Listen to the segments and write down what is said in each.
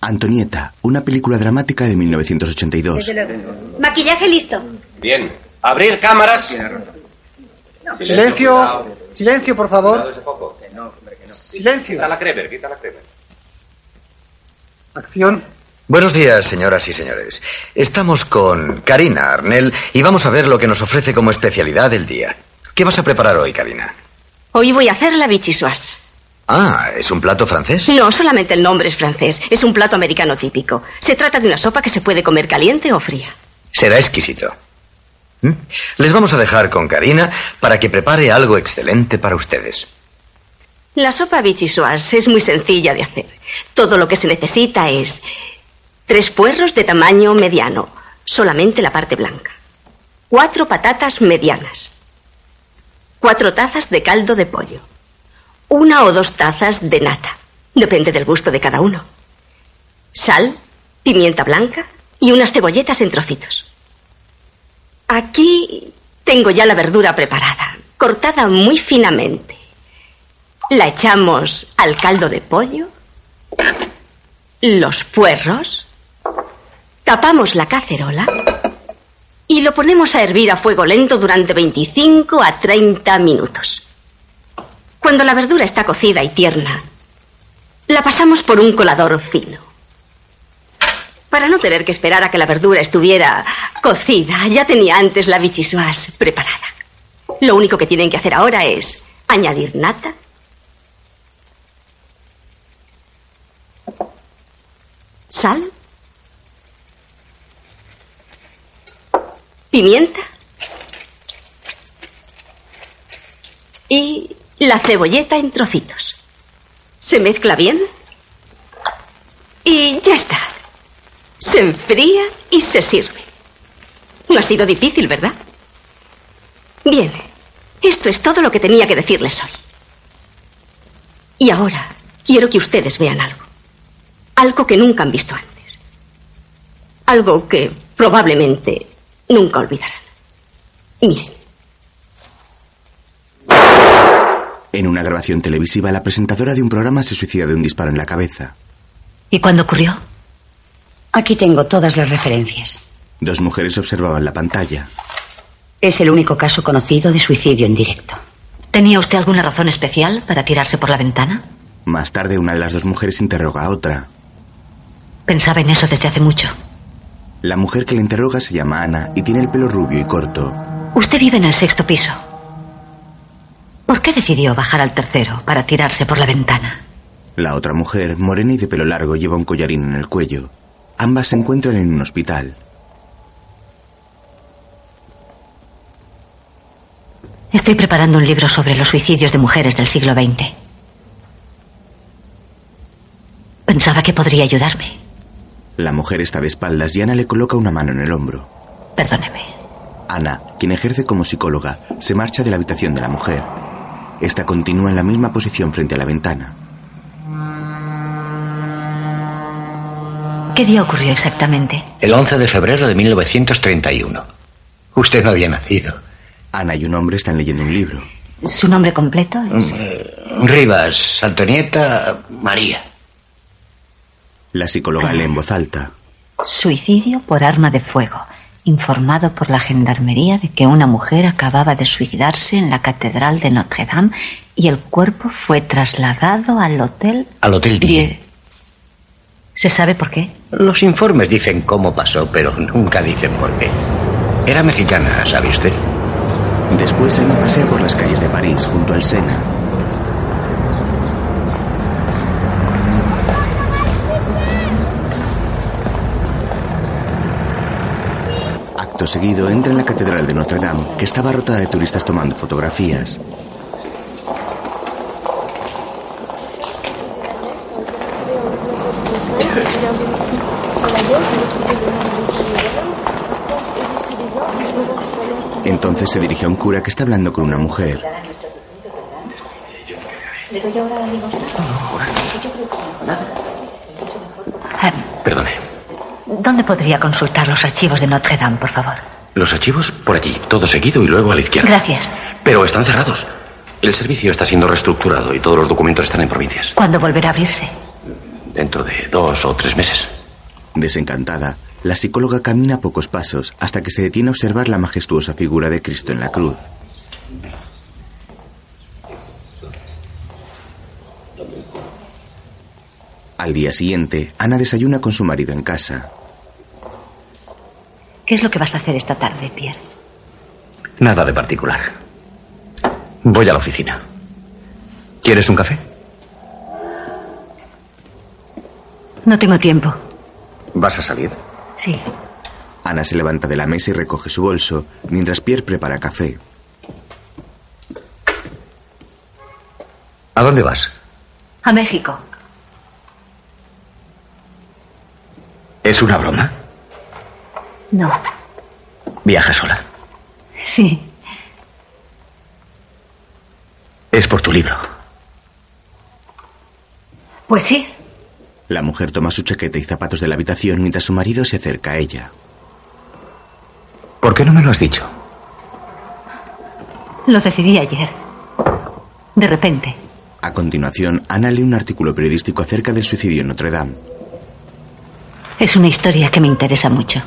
Antonieta, una película dramática de 1982. Maquillaje listo. Bien. Abrir cámaras. Silencio. Silencio, por favor. Silencio. Quita la Kreber, quita la Kreber. Acción. Buenos días, señoras y señores. Estamos con Karina Arnell y vamos a ver lo que nos ofrece como especialidad del día. ¿Qué vas a preparar hoy, Karina? Hoy voy a hacer la bichisuas. Ah, ¿es un plato francés? No, solamente el nombre es francés. Es un plato americano típico. Se trata de una sopa que se puede comer caliente o fría. Será exquisito. ¿Mm? Les vamos a dejar con Karina para que prepare algo excelente para ustedes. La sopa bichisuas es muy sencilla de hacer. Todo lo que se necesita es tres puerros de tamaño mediano, solamente la parte blanca. Cuatro patatas medianas. Cuatro tazas de caldo de pollo. Una o dos tazas de nata. Depende del gusto de cada uno. Sal, pimienta blanca y unas cebolletas en trocitos. Aquí tengo ya la verdura preparada, cortada muy finamente. La echamos al caldo de pollo, los puerros, tapamos la cacerola y lo ponemos a hervir a fuego lento durante 25 a 30 minutos. Cuando la verdura está cocida y tierna, la pasamos por un colador fino. Para no tener que esperar a que la verdura estuviera cocida, ya tenía antes la bichisuas preparada. Lo único que tienen que hacer ahora es añadir nata, sal, pimienta y la cebolleta en trocitos. Se mezcla bien y ya está. Se enfría y se sirve. No ha sido difícil, ¿verdad? Bien, esto es todo lo que tenía que decirles hoy. Y ahora quiero que ustedes vean algo. Algo que nunca han visto antes. Algo que probablemente nunca olvidarán. Miren. En una grabación televisiva, la presentadora de un programa se suicida de un disparo en la cabeza. ¿Y cuándo ocurrió? Aquí tengo todas las referencias. Dos mujeres observaban la pantalla. Es el único caso conocido de suicidio en directo. ¿Tenía usted alguna razón especial para tirarse por la ventana? Más tarde, una de las dos mujeres interroga a otra. Pensaba en eso desde hace mucho. La mujer que le interroga se llama Ana y tiene el pelo rubio y corto. Usted vive en el sexto piso. ¿Por qué decidió bajar al tercero para tirarse por la ventana? La otra mujer, morena y de pelo largo, lleva un collarín en el cuello. Ambas se encuentran en un hospital. Estoy preparando un libro sobre los suicidios de mujeres del siglo XX. Pensaba que podría ayudarme. La mujer está de espaldas y Ana le coloca una mano en el hombro. Perdóneme. Ana, quien ejerce como psicóloga, se marcha de la habitación de la mujer. Esta continúa en la misma posición frente a la ventana. ¿Qué día ocurrió exactamente? El 11 de febrero de 1931. Usted no había nacido. Ana y un hombre están leyendo un libro. ¿Su nombre completo es? Rivas, Antonieta, María. La psicóloga lee en voz alta. Suicidio por arma de fuego. Informado por la gendarmería de que una mujer acababa de suicidarse en la Catedral de Notre Dame y el cuerpo fue trasladado al hotel. Al Hotel 10. ¿Se sabe por qué? Los informes dicen cómo pasó, pero nunca dicen por qué. Era mexicana, ¿sabe usted? Después Ana pasea por las calles de París junto al Sena. Seguido entra en la Catedral de Notre Dame, que estaba rotada de turistas tomando fotografías. Entonces se dirige a un cura que está hablando con una mujer. Perdone. ¿Dónde podría consultar los archivos de Notre Dame, por favor? Los archivos por allí, todo seguido y luego a la izquierda. Gracias. Pero están cerrados. El servicio está siendo reestructurado y todos los documentos están en provincias. ¿Cuándo volverá a abrirse? dentro de dos o tres meses. Desencantada, la psicóloga camina pocos pasos hasta que se detiene a observar la majestuosa figura de Cristo en la cruz. Al día siguiente, Ana desayuna con su marido en casa. ¿Qué es lo que vas a hacer esta tarde, Pierre? Nada de particular. Voy a la oficina. ¿Quieres un café? No tengo tiempo. ¿Vas a salir? Sí. Ana se levanta de la mesa y recoge su bolso, mientras Pierre prepara café. ¿A dónde vas? A México. ¿Es una broma? No. ¿Viajas sola? Sí. Es por tu libro. Pues sí. La mujer toma su chaqueta y zapatos de la habitación mientras su marido se acerca a ella. ¿Por qué no me lo has dicho? Lo decidí ayer. De repente. A continuación, Ana lee un artículo periodístico acerca del suicidio en Notre Dame. Es una historia que me interesa mucho.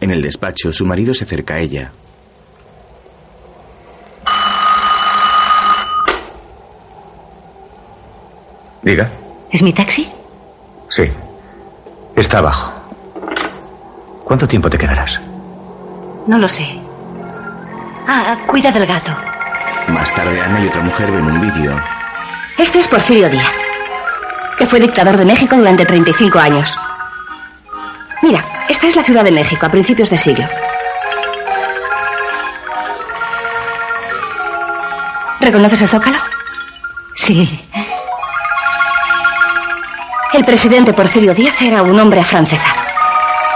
En el despacho, su marido se acerca a ella. Diga. ¿Es mi taxi? Sí. Está abajo. ¿Cuánto tiempo te quedarás? No lo sé. Ah, cuida del gato. Más tarde, Ana y otra mujer ven un vídeo. Este es Porfirio Díaz, que fue dictador de México durante 35 años. Mira, esta es la Ciudad de México a principios de siglo. ¿Reconoces el zócalo? Sí. El presidente Porfirio Díaz era un hombre afrancesado.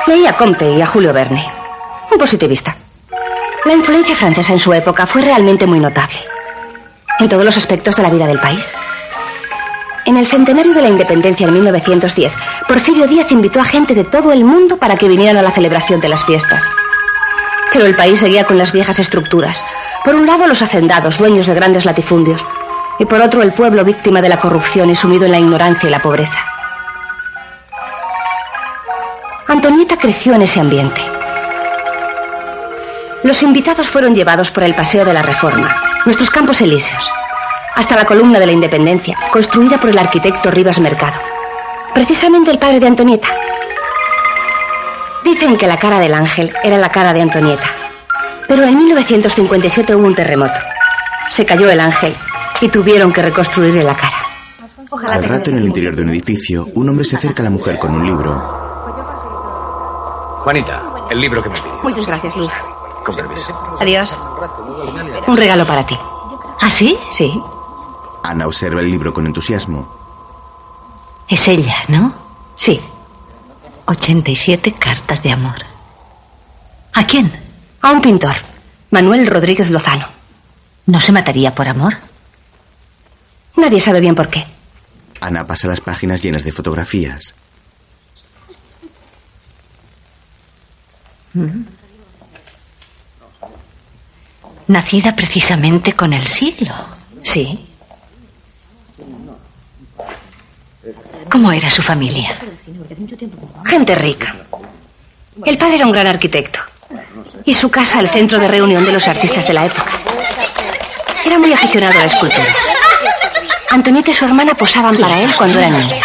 Leía a Comte y a Julio Verne. Un positivista. La influencia francesa en su época fue realmente muy notable. En todos los aspectos de la vida del país. En el centenario de la independencia en 1910, Porfirio Díaz invitó a gente de todo el mundo para que vinieran a la celebración de las fiestas. Pero el país seguía con las viejas estructuras. Por un lado, los hacendados, dueños de grandes latifundios. Y por otro, el pueblo víctima de la corrupción y sumido en la ignorancia y la pobreza. Antonieta creció en ese ambiente. Los invitados fueron llevados por el Paseo de la Reforma, nuestros campos elíseos, hasta la columna de la Independencia, construida por el arquitecto Rivas Mercado. Precisamente el padre de Antonieta. Dicen que la cara del ángel era la cara de Antonieta. Pero en 1957 hubo un terremoto. Se cayó el ángel y tuvieron que reconstruirle la cara. Al rato, en el interior de un edificio, un hombre se acerca a la mujer con un libro. Juanita, el libro que me pidió. Muchas gracias, Luis. Con permiso. Adiós. Un regalo para ti. ¿Ah, sí? Sí. Ana observa el libro con entusiasmo. Es ella, ¿no? Sí. 87 cartas de amor. ¿A quién? A un pintor, Manuel Rodríguez Lozano. ¿No se mataría por amor? Nadie sabe bien por qué. Ana pasa las páginas llenas de fotografías. Mm. Nacida precisamente con el siglo. Sí. ¿Cómo era su familia? Gente rica. El padre era un gran arquitecto. Y su casa el centro de reunión de los artistas de la época. Era muy aficionado a la escultura. Antonieta y su hermana posaban para él cuando eran niños.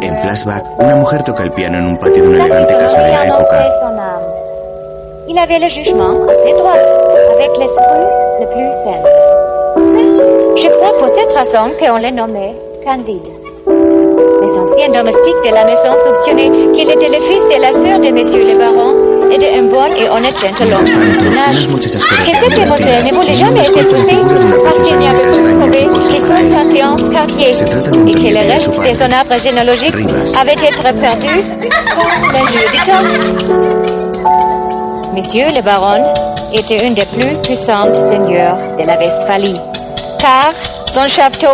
En flashback, una mujer toca el piano en un patio de una elegante casa de la época. Le le plus. C'est, je crois, pour cette raison qu'on l'a nommé Candide. Les anciens domestiques de la maison soupçonnaient qu'il était le fils de la sœur de Monsieur le Baron et d'un bon et honnête gentleman du personnage. Que cet épousé ne voulait jamais épousé parce qu'il n'y avait prouver que son sentience quartier et que le reste de son arbre généalogique avait été perdu par l'injure du temps. Monsieur le baron était un des plus puissants seigneurs de la Westphalie, car son château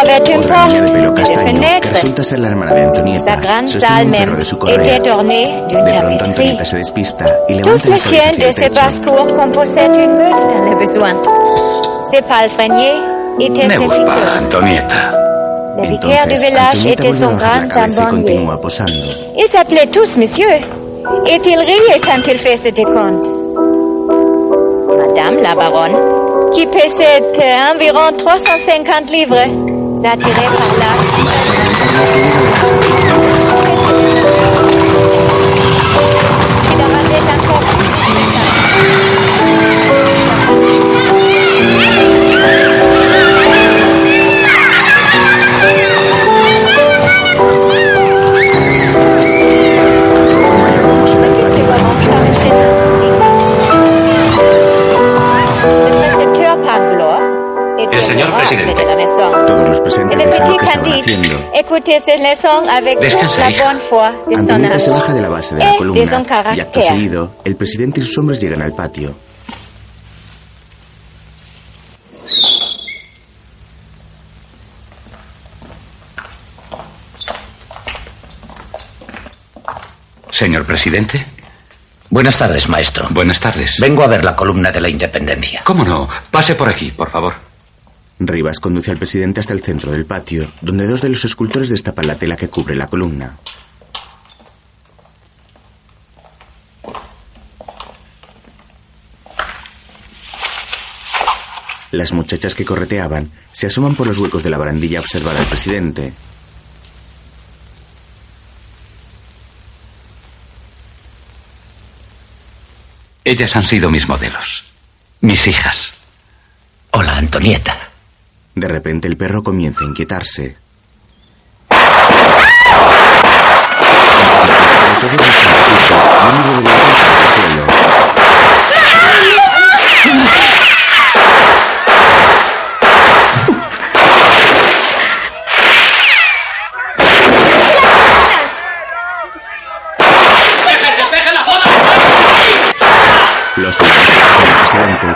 avait une Otra niña de porte pelo de castaño, que fenêtres. resulta ser la hermana de Antonieta, Sa grande sostiene salle un même perro de su correa. était ornée d'une De pronto tapisserie. Antonieta se despista y levanta Tous la les chiens cabeza de hacia ce el techo. basse-cour composaient une meute dans le besoin. Ces palefreniers étaient Ne ses busca, figures. Antonieta. Le vicaire du Entonces, village Antonieta était vuelve a son bajar la grand cabeza y tambonnier. continúa posando. Ils s'appelaient tous monsieur. Et il riait quand il faisait des comptes. La baronne, qui pesait euh, environ 350 livres, s'attirait par là. Presidente. de la maison. Todos los presentes dejan lo que estaban haciendo. Descansa, la hija. Antonieta se baja de la base de la son columna y acto seguido, el presidente y sus hombres llegan al patio. Señor presidente. Buenas tardes, maestro. Buenas tardes. Vengo a ver la columna de la independencia. ¿Cómo no? Pase por aquí, por favor. Rivas conduce al presidente hasta el centro del patio, donde dos de los escultores destapan la tela que cubre la columna. Las muchachas que correteaban se asoman por los huecos de la barandilla a observar al presidente. Ellas han sido mis modelos. Mis hijas. Hola, Antonieta. De repente el perro comienza a inquietarse. El. Los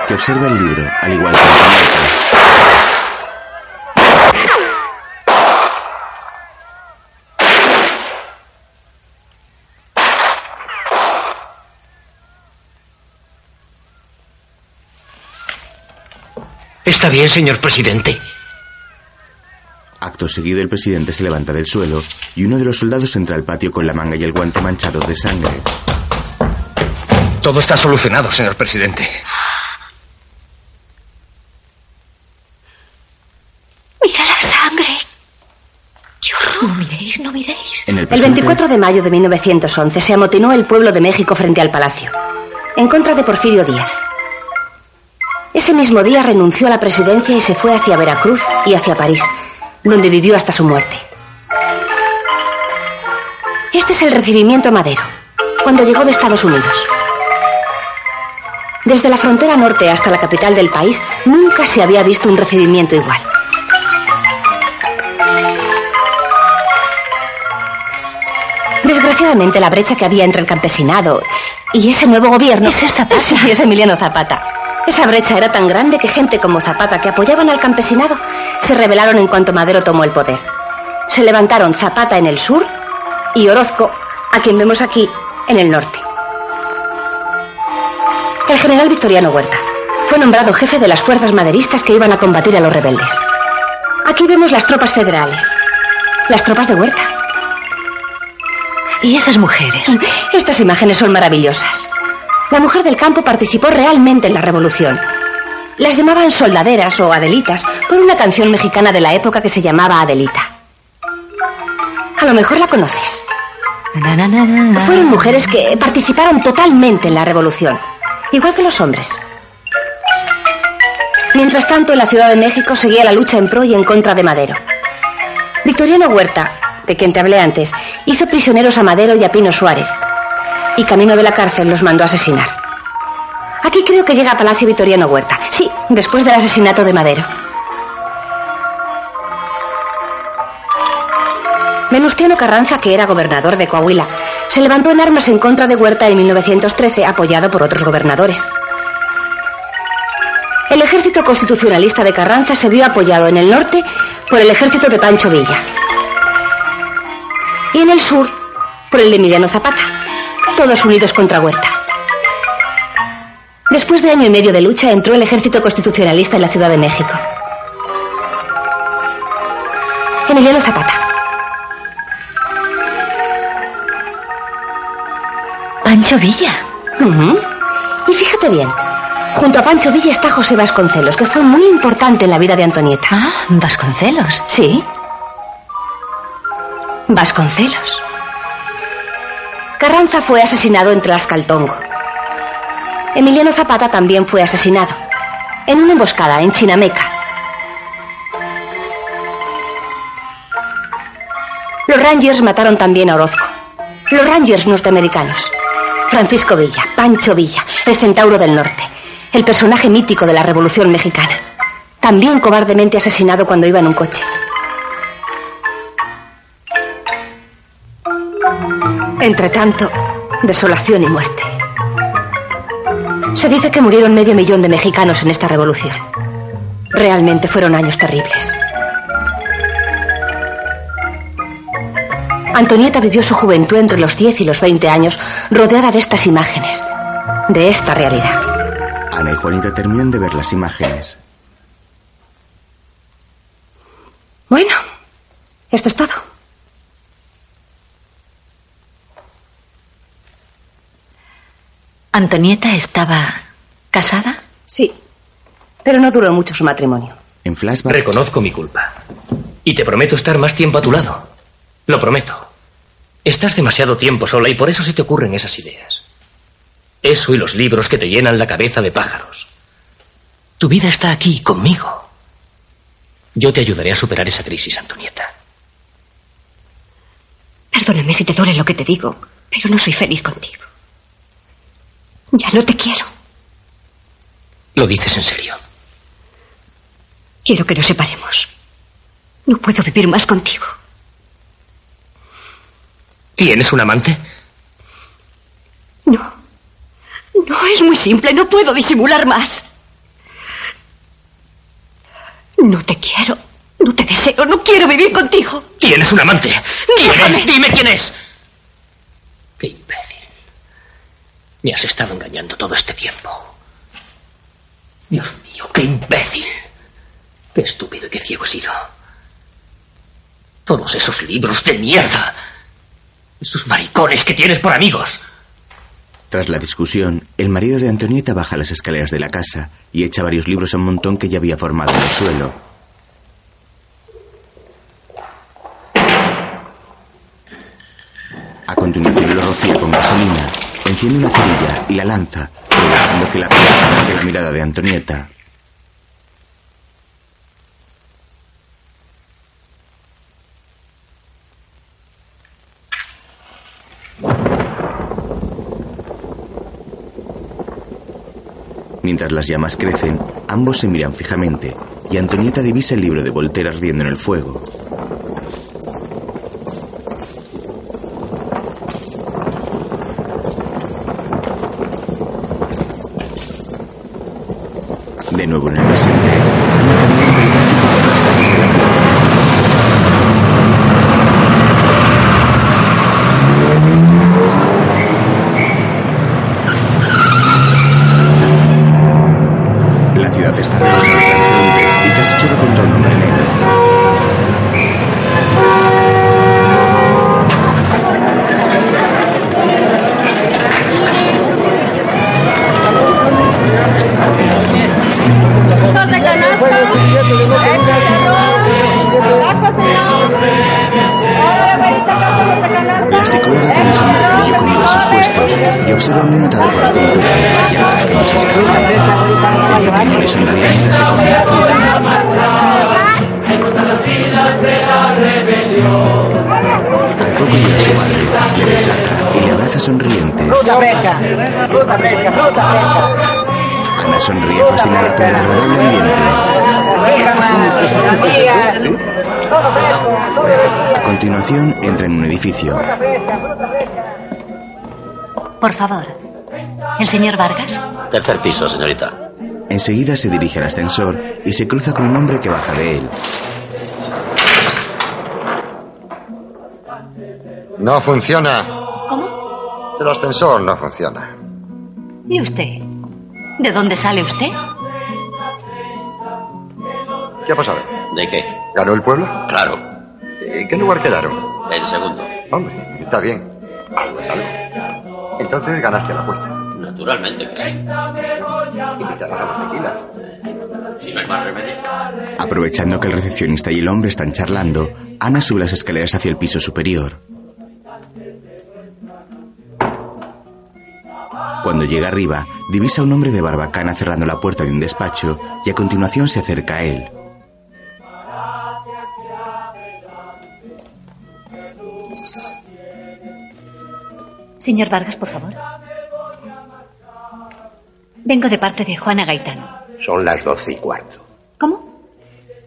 que observa el libro, al igual que Antonieta. ¿Está bien, señor presidente? Acto seguido, el presidente se levanta del suelo y uno de los soldados entra al patio con la manga y el guante manchados de sangre. Todo está solucionado, señor presidente. Mira la sangre. No miréis, no miréis. En el El presente, 24 de mayo de 1911 se amotinó el pueblo de México frente al palacio, en contra de Porfirio Díaz. Ese mismo día renunció a la presidencia y se fue hacia Veracruz y hacia París, donde vivió hasta su muerte. Este es el recibimiento a Madero, cuando llegó de Estados Unidos. Desde la frontera norte hasta la capital del país, nunca se había visto un recibimiento igual. Desgraciadamente, la brecha que había entre el campesinado y ese nuevo gobierno. Es Zapata. Sí, es Emiliano Zapata. Esa brecha era tan grande que gente como Zapata, que apoyaban al campesinado, se rebelaron en cuanto Madero tomó el poder. Se levantaron Zapata en el sur y Orozco, a quien vemos aquí, en el norte. El general Victoriano Huerta fue nombrado jefe de las fuerzas maderistas que iban a combatir a los rebeldes. Aquí vemos las tropas federales. Las tropas de Huerta. ¿Y esas mujeres? Estas imágenes son maravillosas. La mujer del campo participó realmente en la revolución. Las llamaban soldaderas o adelitas por una canción mexicana de la época que se llamaba Adelita. A lo mejor la conoces. Fueron mujeres que participaron totalmente en la revolución, igual que los hombres. Mientras tanto, en la Ciudad de México seguía la lucha en pro y en contra de Madero. Victoriano Huerta, de quien te hablé antes, hizo prisioneros a Madero y a Pino Suárez, y camino de la cárcel los mandó a asesinar. Aquí creo que llega a Palacio Victoriano Huerta. Sí, después del asesinato de Madero. Venustiano Carranza, que era gobernador de Coahuila, se levantó en armas en contra de Huerta en 1913, apoyado por otros gobernadores. El ejército constitucionalista de Carranza se vio apoyado en el norte por el ejército de Pancho Villa y en el sur por el de Emiliano Zapata, todos unidos contra Huerta. Después de año y medio de lucha, entró el ejército constitucionalista en la Ciudad de México. Emiliano Zapata. Pancho Villa. Y fíjate bien, junto a Pancho Villa está José Vasconcelos, que fue muy importante en la vida de Antonieta. Ah, Vasconcelos. Sí. Vasconcelos. Carranza fue asesinado en Tlaxcaltongo. Emiliano Zapata también fue asesinado. En una emboscada en Chinameca. Los Rangers mataron también a Orozco. Los Rangers norteamericanos. Francisco Villa, Pancho Villa, el centauro del norte. El personaje mítico de la Revolución Mexicana. También cobardemente asesinado cuando iba en un coche. Entre tanto, desolación y muerte. Se dice que murieron medio millón de mexicanos en esta revolución. Realmente fueron años terribles. Antonieta vivió su juventud entre los 10 y los 20 años rodeada de estas imágenes, de esta realidad. Ana y Juanita terminan de ver las imágenes. Bueno, esto es todo. ¿Antonieta estaba casada? Sí, pero no duró mucho su matrimonio. En flashback, Reconozco mi culpa. Y te prometo estar más tiempo a tu lado. Lo prometo. Estás demasiado tiempo sola y por eso se te ocurren esas ideas. Eso y los libros que te llenan la cabeza de pájaros. Tu vida está aquí, conmigo. Yo te ayudaré a superar esa crisis, Antonieta. Perdóname si te duele lo que te digo, pero no soy feliz contigo. Ya no te quiero. ¿Lo dices en serio? Quiero que nos separemos. No puedo vivir más contigo. ¿Tienes un amante? No. No, es muy simple. No puedo disimular más. No te quiero. No te deseo. No quiero vivir contigo. ¿Tienes un amante? ¿Quién es? Dime quién es. Qué imbécil. Me has estado engañando todo este tiempo. Dios mío, qué imbécil. Qué estúpido y qué ciego he sido. Todos esos libros de mierda. Esos maricones que tienes por amigos. tras la discusión, el marido de Antonieta baja las escaleras de la casa y echa varios libros a un montón que ya había formado en el suelo. A continuación lo rocía con gasolina, enciende una cerilla y la lanza, provocando que la piedra arranque la mirada de Antonieta. Mientras las llamas crecen, ambos se miran fijamente y Antonieta divisa el libro de Voltaire ardiendo en el fuego. La psicóloga tiene un mercadillo con diversos puestos y observa un notado por la cintura y a la que no se escapa. El pequeño le sonríe mientras se come la fruta. Al poco llega su padre, le desata y le abraza sonriente. Fruta fresca, fruta fresca, fruta fresca. Ana sonríe fascinada por el agradable ambiente. A continuación entra en un edificio. Por favor. ¿El señor Vargas? Tercer piso, señorita. Enseguida se dirige al ascensor y se cruza con un hombre que baja de él. No funciona. ¿Cómo? El ascensor no funciona. ¿Y usted? ¿De dónde sale usted? ¿Qué ha pasado? ¿De qué? ¿Ganó el pueblo? Claro. ¿En qué lugar quedaron? El segundo. Hombre, está bien. Algo es algo. Entonces ganaste la apuesta. Naturalmente que sí. Invitarás a los tequilas. Si no hay más remedio. Aprovechando que el recepcionista y el hombre están charlando, Ana sube las escaleras hacia el piso superior. Cuando llega arriba, divisa a un hombre de barbacana cerrando la puerta de un despacho y a continuación se acerca a él. Señor Vargas, por favor. Vengo de parte de Juana Gaitán. Son las doce y cuarto. ¿Cómo?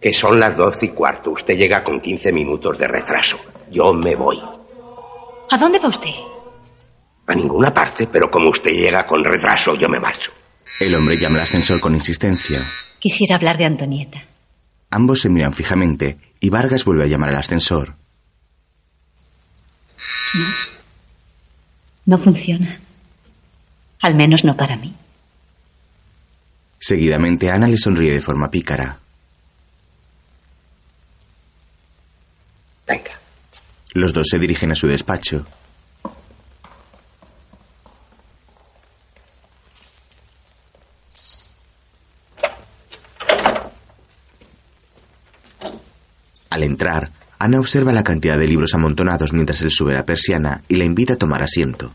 Que son las doce y cuarto. Usted llega con 15 minutos de retraso. Yo me voy. ¿A dónde va usted? A ninguna parte, pero como usted llega con retraso, yo me marcho. El hombre llama al ascensor con insistencia. Quisiera hablar de Antonieta. Ambos se miran fijamente y Vargas vuelve a llamar al ascensor. No funciona. Al menos no para mí. Seguidamente Ana le sonríe de forma pícara. Venga. Los dos se dirigen a su despacho. Al entrar, Ana observa la cantidad de libros amontonados mientras él sube la persiana y la invita a tomar asiento.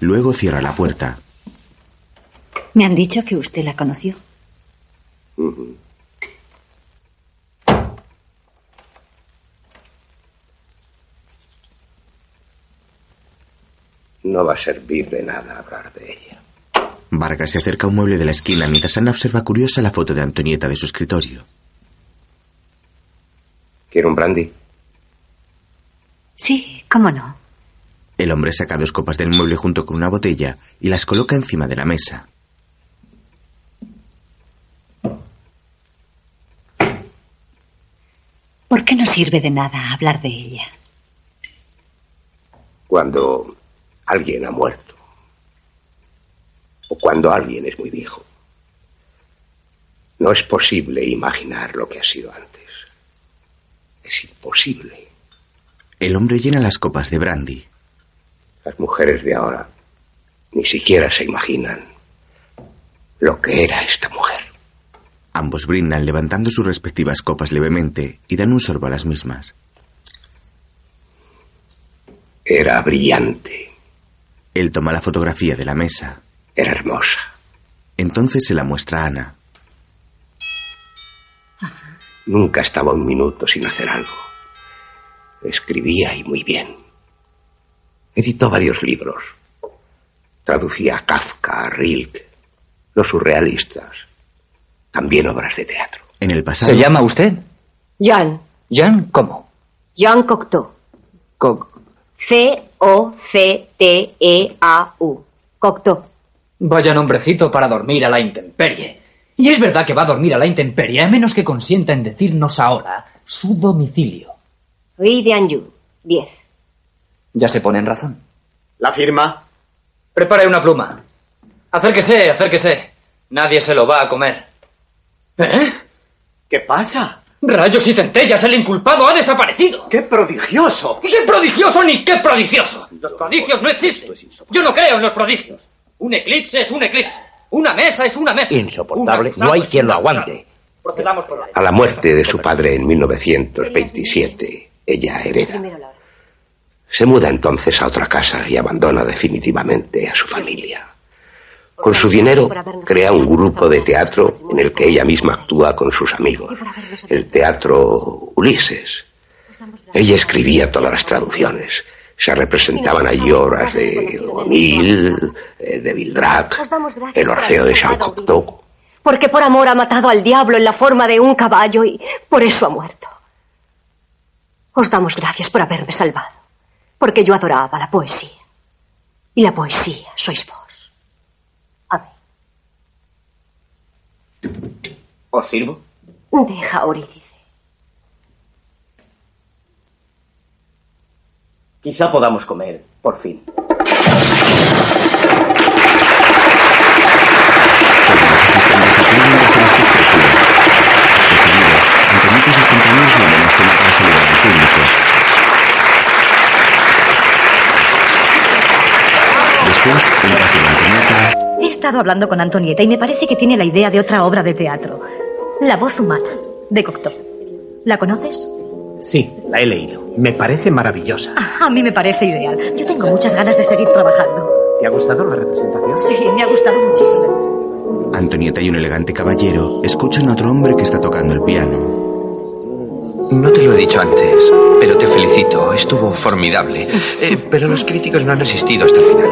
Luego cierra la puerta. Me han dicho que usted la conoció. No va a servir de nada hablar de ella. Vargas se acerca a un mueble de la esquina mientras Ana observa curiosa la foto de Antonieta de su escritorio. ¿Quiere un brandy? Sí, cómo no. El hombre saca dos copas del mueble junto con una botella y las coloca encima de la mesa. ¿Por qué no sirve de nada hablar de ella? Cuando alguien ha muerto. O cuando alguien es muy viejo. No es posible imaginar lo que ha sido antes. Es imposible. El hombre llena las copas de brandy. Las mujeres de ahora ni siquiera se imaginan lo que era esta mujer. Ambos brindan levantando sus respectivas copas levemente y dan un sorbo a las mismas. Era brillante. Él toma la fotografía de la mesa. Era hermosa. Entonces se la muestra a Ana. Nunca estaba un minuto sin hacer algo. Escribía y muy bien. Editó varios libros. Traducía a Kafka, a Rilke, los surrealistas. También obras de teatro. En el pasado. ¿Se llama usted? Jan. ¿Jan cómo? Jan Cocteau. Co- C-O-C-T-E-A-U. Cocteau. Vaya nombrecito para dormir a la intemperie. Y es verdad que va a dormir a la intemperie, a menos que consienta en decirnos ahora su domicilio. Rue de Anjou. 10. Ya se pone en razón. La firma. Prepare una pluma. Acérquese, acérquese. Nadie se lo va a comer. ¿Eh? ¿Qué pasa? Rayos y centellas, el inculpado ha desaparecido. ¡Qué prodigioso! ¿Qué prodigioso ni qué prodigioso? Los prodigios no existen. Yo no creo en los prodigios. Un eclipse es un eclipse. Una mesa es una mesa. Insoportable. No hay quien lo aguante. Procedamos por. A la muerte de su padre en 1927, ella hereda. Se muda entonces a otra casa y abandona definitivamente a su familia. Con su dinero crea un grupo de teatro en el que ella misma actúa con sus amigos. El teatro Ulises. Ella escribía todas las traducciones. Se representaban allí obras de O'Neill, eh, de Vildrak, Os damos gracias el Orfeo de salvado Cocteau. Porque por amor ha matado al diablo en la forma de un caballo y por eso ha muerto. Os damos gracias por haberme salvado. Porque yo adoraba la poesía. Y la poesía sois vos. ¿Os sirvo? Deja, Eurídice. Quizá podamos comer, por fin. público. Después, en casa de Antonieta, He estado hablando con Antonieta y me parece que tiene la idea de otra obra de teatro. La voz humana, de Cocteau. ¿La conoces? Sí, la he leído. Me parece maravillosa. Ah, A mí me parece ideal. Yo tengo muchas ganas de seguir trabajando. ¿Te ha gustado la representación? Sí, me ha gustado muchísimo. Antonieta y un elegante caballero escuchan a otro hombre que está tocando el piano. No te lo he dicho antes, pero te felicito. Estuvo formidable. Eh, pero los críticos no han resistido hasta el final.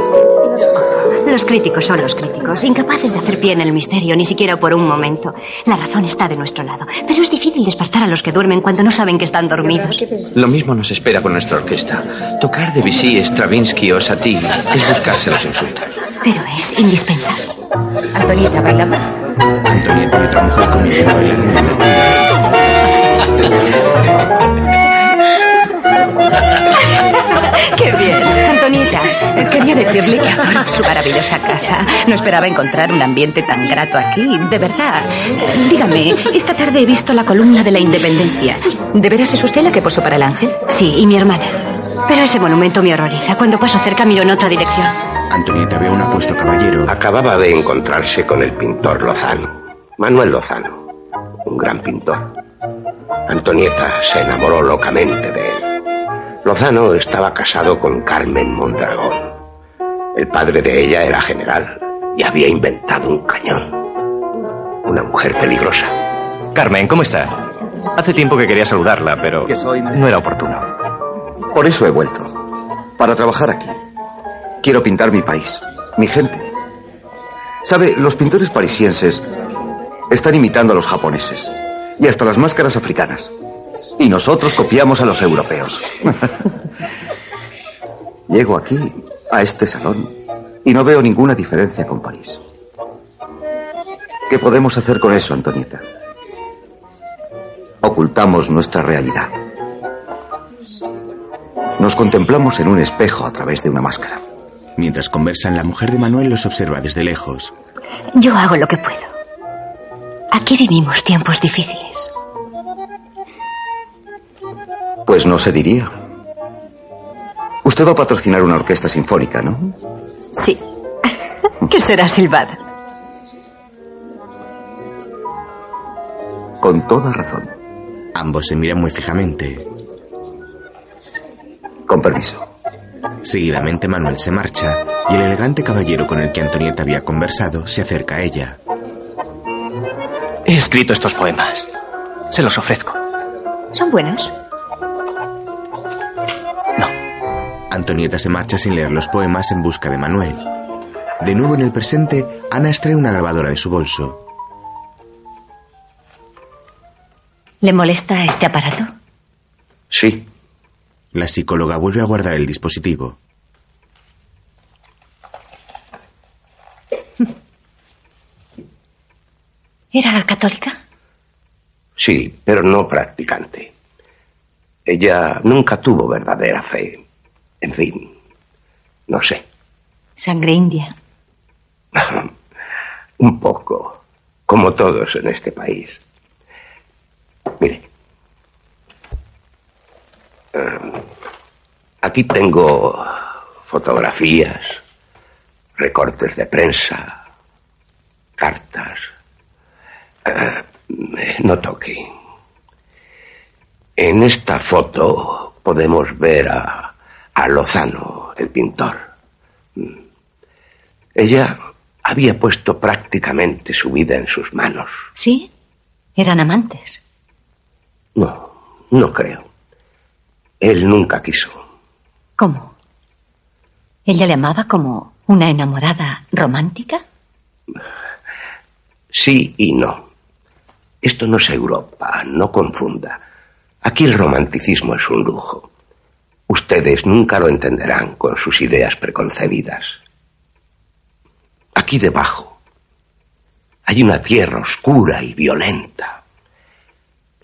Los críticos son los críticos, incapaces de hacer pie en el misterio, ni siquiera por un momento. La razón está de nuestro lado, pero es difícil despertar a los que duermen cuando no saben que están dormidos. Lo mismo nos espera con nuestra orquesta. Tocar Debussy, Stravinsky o Satie es buscarse los insultos. Pero es indispensable. Antonieta, bailamos. Antonieta y otra mujer comienzan a bailar muy ¡Qué bien! Antonieta, quería decirle que adoro su maravillosa casa. No esperaba encontrar un ambiente tan grato aquí, de verdad. Dígame, esta tarde he visto la columna de la independencia. ¿De veras es usted la que posó para el ángel? Sí, y mi hermana. Pero ese monumento me horroriza. Cuando paso cerca miro en otra dirección. Antonieta ve a un apuesto caballero. Acababa de encontrarse con el pintor Lozano, Manuel Lozano, un gran pintor. Antonieta se enamoró locamente de él. Lozano estaba casado con Carmen Mondragón. El padre de ella era general y había inventado un cañón. Una mujer peligrosa. Carmen, ¿cómo está? Hace tiempo que quería saludarla, pero no era oportuno. Por eso he vuelto. Para trabajar aquí. Quiero pintar mi país, mi gente. Sabe, los pintores parisienses están imitando a los japoneses y hasta las máscaras africanas. Y nosotros copiamos a los europeos. Llego aquí, a este salón, y no veo ninguna diferencia con París. ¿Qué podemos hacer con eso, Antonieta? Ocultamos nuestra realidad. Nos contemplamos en un espejo a través de una máscara. Mientras conversan, la mujer de Manuel los observa desde lejos. Yo hago lo que puedo. Aquí vivimos tiempos difíciles. Pues no se diría. Usted va a patrocinar una orquesta sinfónica, ¿no? Sí. que será silbada. Con toda razón. Ambos se miran muy fijamente. Con permiso. Seguidamente Manuel se marcha y el elegante caballero con el que Antonieta había conversado se acerca a ella. He escrito estos poemas. Se los ofrezco. ¿Son buenos? Antonieta se marcha sin leer los poemas en busca de Manuel. De nuevo en el presente, Ana extrae una grabadora de su bolso. ¿Le molesta este aparato? Sí. La psicóloga vuelve a guardar el dispositivo. ¿Era católica? Sí, pero no practicante. Ella nunca tuvo verdadera fe. En fin, no sé. Sangre india. Un poco, como todos en este país. Mire. Eh, aquí tengo fotografías, recortes de prensa, cartas. Eh, no toque. En esta foto podemos ver a, a Lozano, el pintor. Ella había puesto prácticamente su vida en sus manos. ¿Sí? ¿Eran amantes? No, no creo. Él nunca quiso. ¿Cómo? ¿Ella le amaba como una enamorada romántica? Sí y no. Esto no es Europa, no confunda. Aquí el romanticismo es un lujo. Ustedes nunca lo entenderán con sus ideas preconcebidas. Aquí debajo hay una tierra oscura y violenta.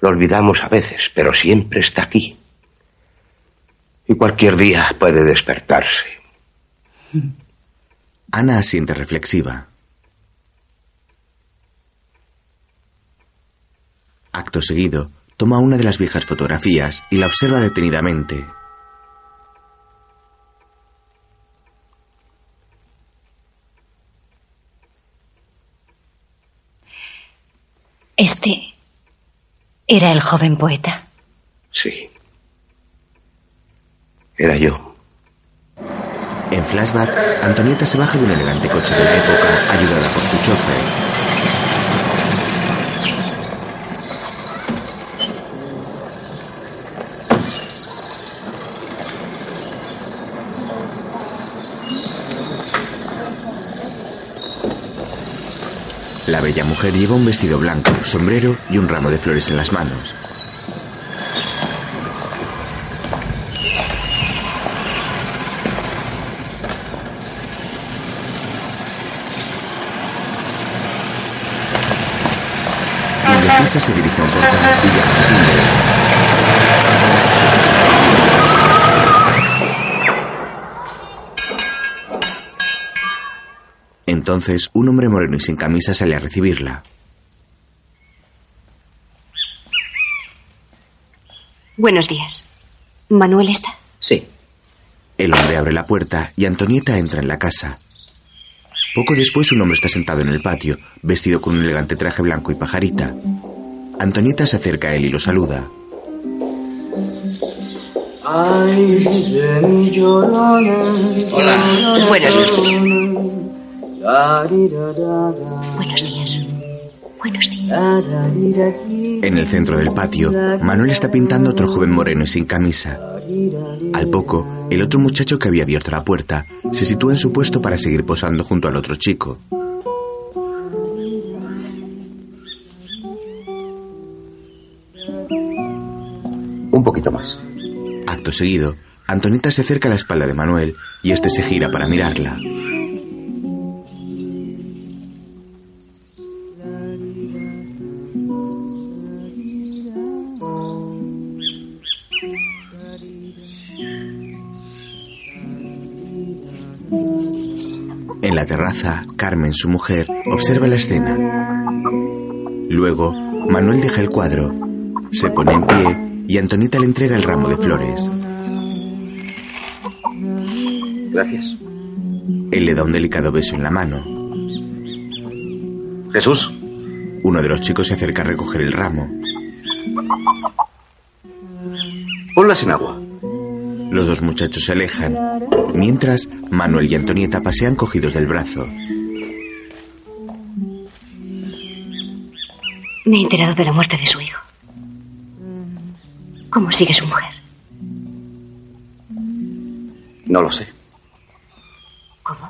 Lo olvidamos a veces, pero siempre está aquí. Y cualquier día puede despertarse. Ana asiente reflexiva. Acto seguido, toma una de las viejas fotografías y la observa detenidamente. Este era el joven poeta. Sí. Era yo. En flashback, Antonieta se baja de un elegante coche de la época, ayudada por su chofer. La bella mujer lleva un vestido blanco, sombrero y un ramo de flores en las manos. Indecisa se dirige a un portón y llama Entonces, un hombre moreno y sin camisa sale a recibirla. Buenos días. ¿Manuel está? Sí. El hombre abre la puerta y Antonieta entra en la casa. Poco después un hombre está sentado en el patio, vestido con un elegante traje blanco y pajarita. Antonieta se acerca a él y lo saluda. Hola. Buenos Buenos días. Buenos días. En el centro del patio, Manuel está pintando a otro joven moreno y sin camisa. Al poco, el otro muchacho que había abierto la puerta se sitúa en su puesto para seguir posando junto al otro chico. Un poquito más. Acto seguido, Antonieta se acerca a la espalda de Manuel y este se gira para mirarla. Carmen, su mujer, observa la escena. Luego, Manuel deja el cuadro, se pone en pie y Antonieta le entrega el ramo de flores. Gracias. Él le da un delicado beso en la mano. Jesús. Uno de los chicos se acerca a recoger el ramo. Ponlas en agua. Los dos muchachos se alejan, mientras Manuel y Antonieta pasean cogidos del brazo. Me he enterado de la muerte de su hijo. ¿Cómo sigue su mujer? No lo sé. ¿Cómo?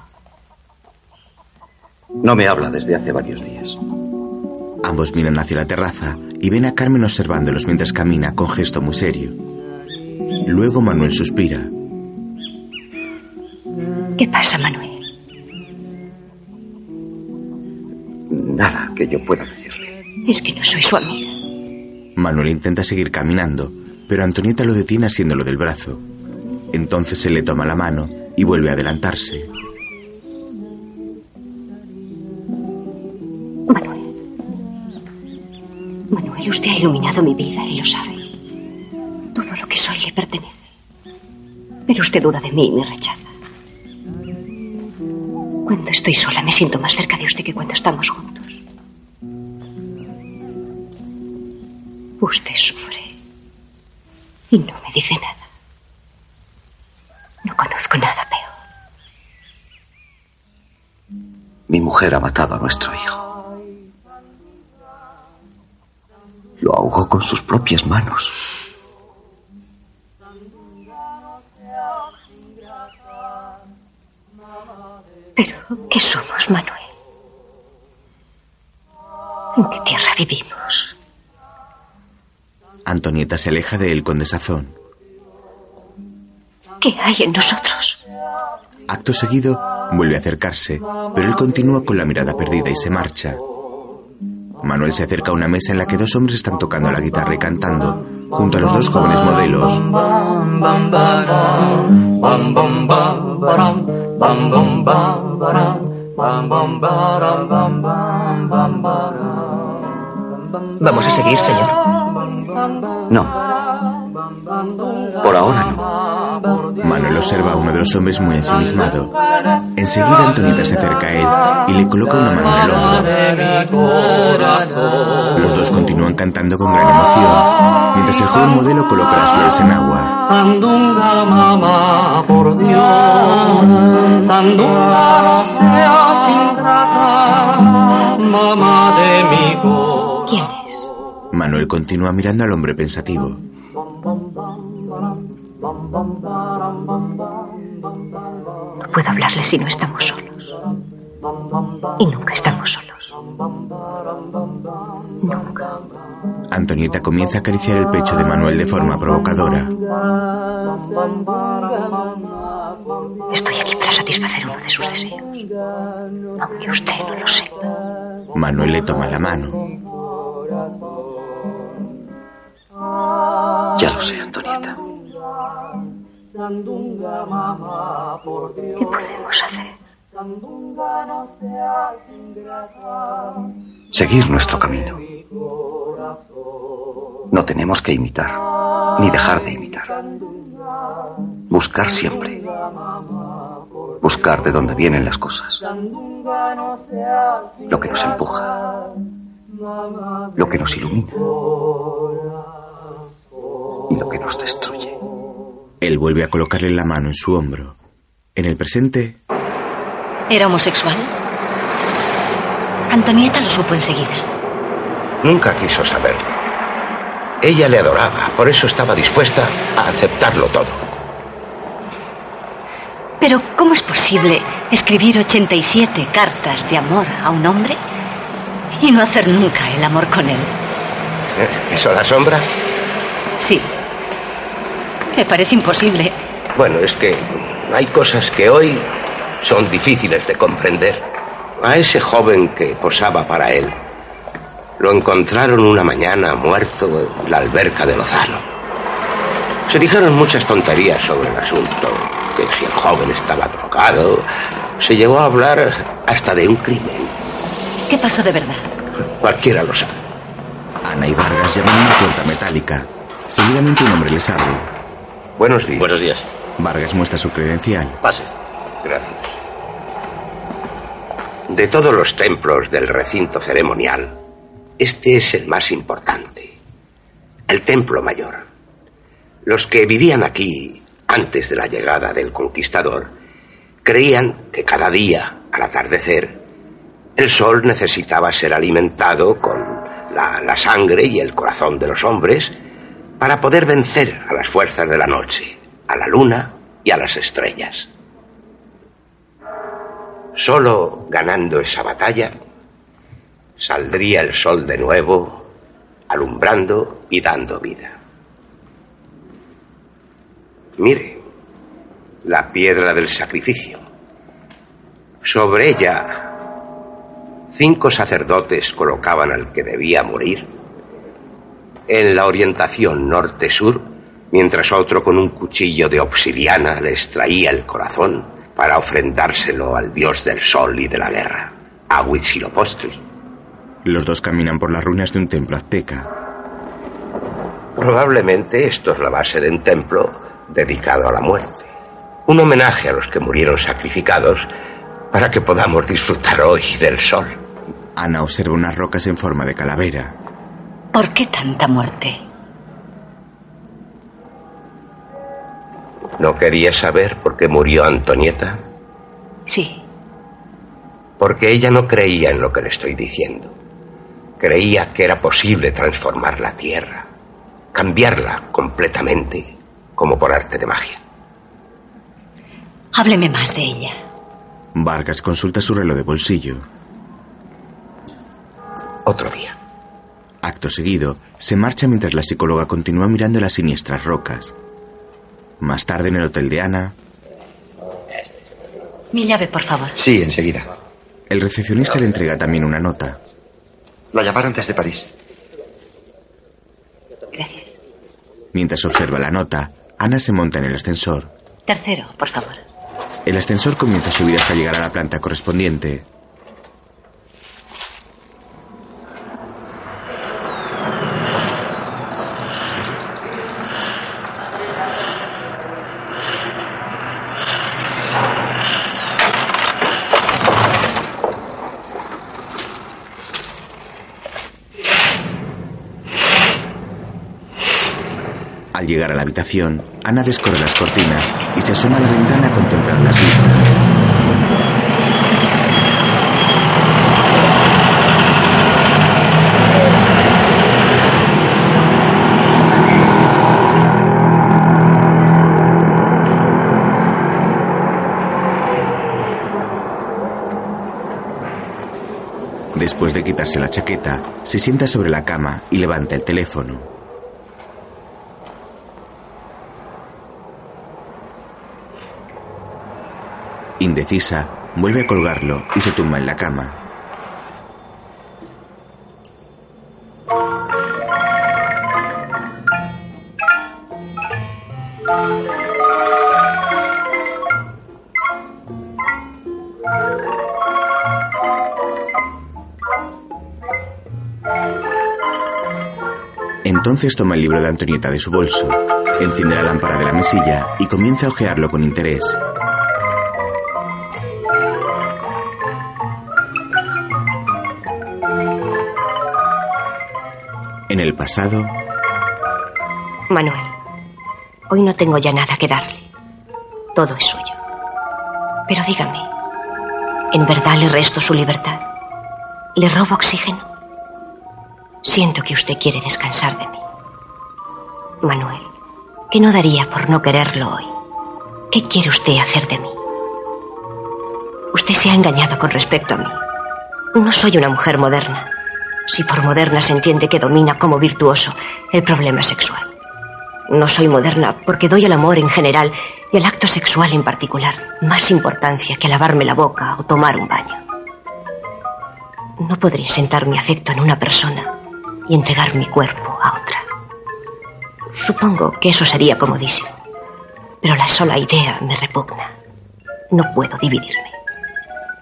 No me habla desde hace varios días. Ambos miran hacia la terraza y ven a Carmen observándolos mientras camina con gesto muy serio. Luego Manuel suspira. ¿Qué pasa, Manuel? Nada que yo pueda decirle. Es que no soy su amiga. Manuel intenta seguir caminando, pero Antonieta lo detiene asiéndolo del brazo. Entonces se le toma la mano y vuelve a adelantarse. Manuel, usted ha iluminado mi vida y lo sabe. Todo lo que soy le pertenece. Pero usted duda de mí y me rechaza. Cuando estoy sola me siento más cerca de usted que cuando estamos juntos. Usted sufre y no me dice nada. No conozco nada peor. Mi mujer ha matado a nuestro hijo. Lo ahogó con sus propias manos. Pero, ¿qué somos, Manuel? ¿En qué tierra vivimos? Antonieta se aleja de él con desazón. ¿Qué hay en nosotros? Acto seguido, vuelve a acercarse, pero él continúa con la mirada perdida y se marcha. Manuel se acerca a una mesa en la que dos hombres están tocando la guitarra y cantando, junto a los dos jóvenes modelos. ¿Vamos a seguir, señor? No. Por ahora no. Manuel observa a uno de los hombres muy ensimismado. Enseguida Antonieta se acerca a él y le coloca una mano en el hombro. Los dos continúan cantando con gran emoción, mientras el joven modelo coloca las flores en agua. Sandunga, mamá, por Dios. Sandunga, no seas ingrata, mamá de mi corazón. Manuel continúa mirando al hombre pensativo. No puedo hablarle si no estamos solos. Y nunca estamos solos. Nunca. Antonieta comienza a acariciar el pecho de Manuel de forma provocadora. Estoy aquí para satisfacer uno de sus deseos. Aunque usted no lo sepa. Manuel le toma la mano. Ya lo sé, Antonieta. ¿Qué podemos hacer? Seguir nuestro camino. No tenemos que imitar, ni dejar de imitar. Buscar siempre. Buscar de dónde vienen las cosas. Lo que nos empuja. Lo que nos ilumina. Y lo que nos destruye. Él vuelve a colocarle la mano en su hombro. En el presente, ¿Era homosexual? Antonieta lo supo enseguida. Nunca quiso saberlo. Ella le adoraba, por eso estaba dispuesta a aceptarlo todo. Pero ¿cómo es posible escribir 87 cartas de amor a un hombre y no hacer nunca el amor con él? ¿Eh? ¿Eso da sombra? Sí. Me parece imposible. Bueno, es que hay cosas que hoy son difíciles de comprender. A ese joven que posaba para él, lo encontraron una mañana muerto en la alberca de Lozano. Se dijeron muchas tonterías sobre el asunto, que si el joven estaba drogado, se llegó a hablar hasta de un crimen. ¿Qué pasó de verdad? Cualquiera lo sabe. Ana y Vargas llaman a una puerta metálica. Seguidamente un hombre les abre. Buenos días. Buenos días. Vargas muestra su credencial. Pase. Gracias. De todos los templos del recinto ceremonial, este es el más importante. El templo mayor. Los que vivían aquí antes de la llegada del conquistador creían que cada día, al atardecer, el sol necesitaba ser alimentado con la, la sangre y el corazón de los hombres para poder vencer a las fuerzas de la noche, a la luna y a las estrellas. Solo ganando esa batalla saldría el sol de nuevo, alumbrando y dando vida. Mire, la piedra del sacrificio. Sobre ella, cinco sacerdotes colocaban al que debía morir en la orientación norte-sur, mientras otro con un cuchillo de obsidiana le extraía el corazón para ofrendárselo al dios del sol y de la guerra, a Huitzilopochtli. Los dos caminan por las ruinas de un templo azteca. Probablemente esto es la base de un templo dedicado a la muerte. Un homenaje a los que murieron sacrificados para que podamos disfrutar hoy del sol. Ana observa unas rocas en forma de calavera. ¿Por qué tanta muerte? ¿No quería saber por qué murió Antonieta? Sí. Porque ella no creía en lo que le estoy diciendo. Creía que era posible transformar la tierra, cambiarla completamente, como por arte de magia. Hábleme más de ella. Vargas consulta su reloj de bolsillo. Otro día. Acto seguido, se marcha mientras la psicóloga continúa mirando las siniestras rocas. Más tarde en el hotel de Ana, Mi llave, por favor. Sí, enseguida. el recepcionista le entrega también una nota. La llamaron desde París. Gracias. Mientras observa la nota, Ana se monta en el ascensor. Tercero, por favor. El ascensor comienza a subir hasta llegar a la planta correspondiente. Al llegar a la habitación, Ana descorre las cortinas y se asoma a la ventana a contemplar las vistas. Después de quitarse la chaqueta, se sienta sobre la cama y levanta el teléfono. Indecisa, vuelve a colgarlo y se tumba en la cama. Entonces toma el libro de Antonieta de su bolso, enciende la lámpara de la mesilla y comienza a hojearlo con interés. Manuel, hoy no tengo ya nada que darle. Todo es suyo. Pero dígame, ¿en verdad le resto su libertad? ¿Le robo oxígeno? Siento que usted quiere descansar de mí. Manuel, ¿qué no daría por no quererlo hoy? ¿Qué quiere usted hacer de mí? Usted se ha engañado con respecto a mí. No soy una mujer moderna. Si por moderna se entiende que domina como virtuoso el problema sexual. No soy moderna porque doy al amor en general y al acto sexual en particular más importancia que lavarme la boca o tomar un baño. No podría sentar mi afecto en una persona y entregar mi cuerpo a otra. Supongo que eso sería comodísimo, pero la sola idea me repugna. No puedo dividirme.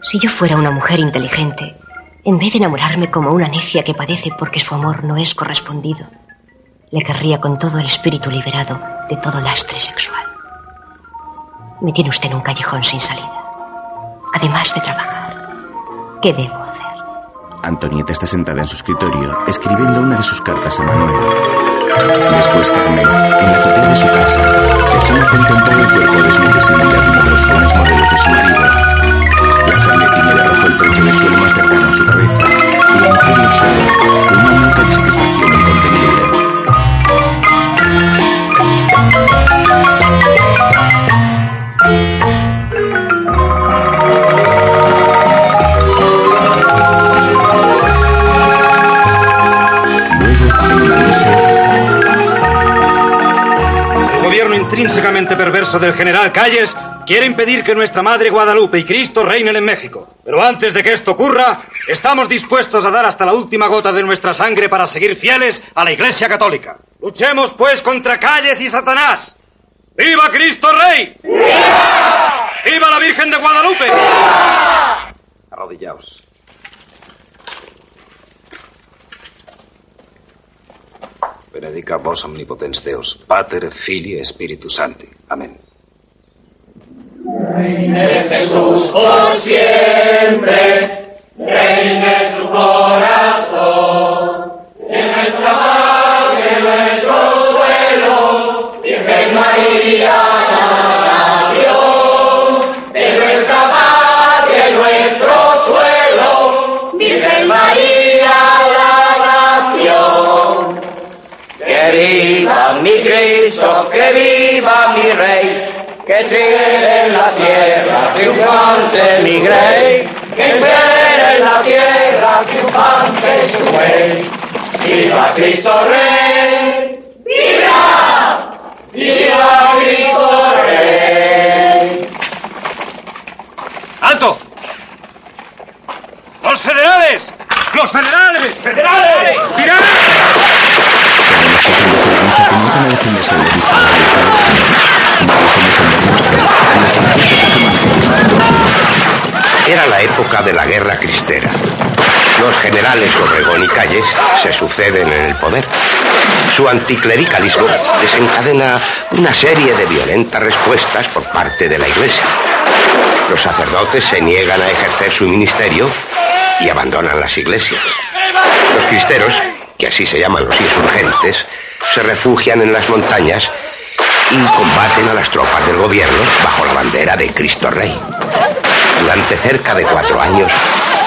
Si yo fuera una mujer inteligente, en vez de enamorarme como una necia que padece porque su amor no es correspondido, le querría con todo el espíritu liberado de todo lastre sexual. Me tiene usted en un callejón sin salida. Además de trabajar, ¿qué debo hacer? Antonieta está sentada en su escritorio escribiendo una de sus cartas a Manuel. Después Carmen, en la azotea de su casa, se asoma a contemplar el cuerpo desnudo sin vida de los jóvenes tiñe de rojo el trecho de suelo más cercano a su cabeza y la mujer lo observa con una mueca de satisfacción incontenible. El gobierno intrínsecamente perverso del general Calles quiere impedir que nuestra Madre Guadalupe y Cristo reinen en México. Pero antes de que esto ocurra, estamos dispuestos a dar hasta la última gota de nuestra sangre para seguir fieles a la Iglesia Católica. Luchemos pues contra Calles y Satanás. ¡Viva Cristo Rey! ¡Viva! ¡Viva la Virgen de Guadalupe! Arrodillaos. Benedica vos omnipotens Deus, Pater, Filii, Spiritus Sancti. Amén. Reine Jesús por siempre, reine su corazón, en nuestra patria, en nuestro suelo, Virgen María, la nación, de nuestra patria, en nuestro suelo, Virgen María, la nación. Que viva mi Cristo, que viva mi Rey, que triunfe en la tierra, triunfante mi Grey, que espera en la tierra, triunfante su Rey. ¡Viva Cristo Rey! ¡Viva! ¡Viva Cristo Rey! ¡Alto! ¡Los federales! ¡Los federales! ¡Federales! ¡Tirad! Comienzan a defenderse del de los cabrones. Varios hombres son muertos y las empresas que se mantienen. Era la época de la guerra cristera. Los generales Obregón y Calles se suceden en el poder. Su anticlericalismo desencadena una serie de violentas respuestas por parte de la Iglesia. Los sacerdotes se niegan a ejercer su ministerio y abandonan las iglesias. Los cristeros, que así se llaman los insurgentes, se refugian en las montañas y combaten a las tropas del gobierno bajo la bandera de Cristo Rey. Durante cerca de cuatro años,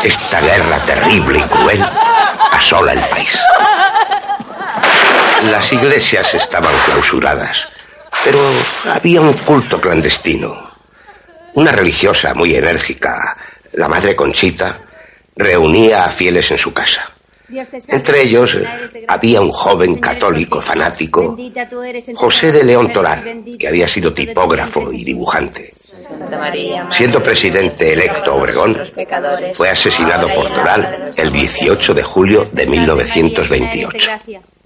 esta guerra terrible y cruel asola el país. Las iglesias estaban clausuradas, pero había un culto clandestino. Una religiosa muy enérgica, la Madre Conchita, reunía a fieles en su casa. Entre ellos había un joven católico fanático, José de León Toral, que había sido tipógrafo y dibujante. Siendo presidente electo Obregón, fue asesinado por Toral el 18 de julio de 1928.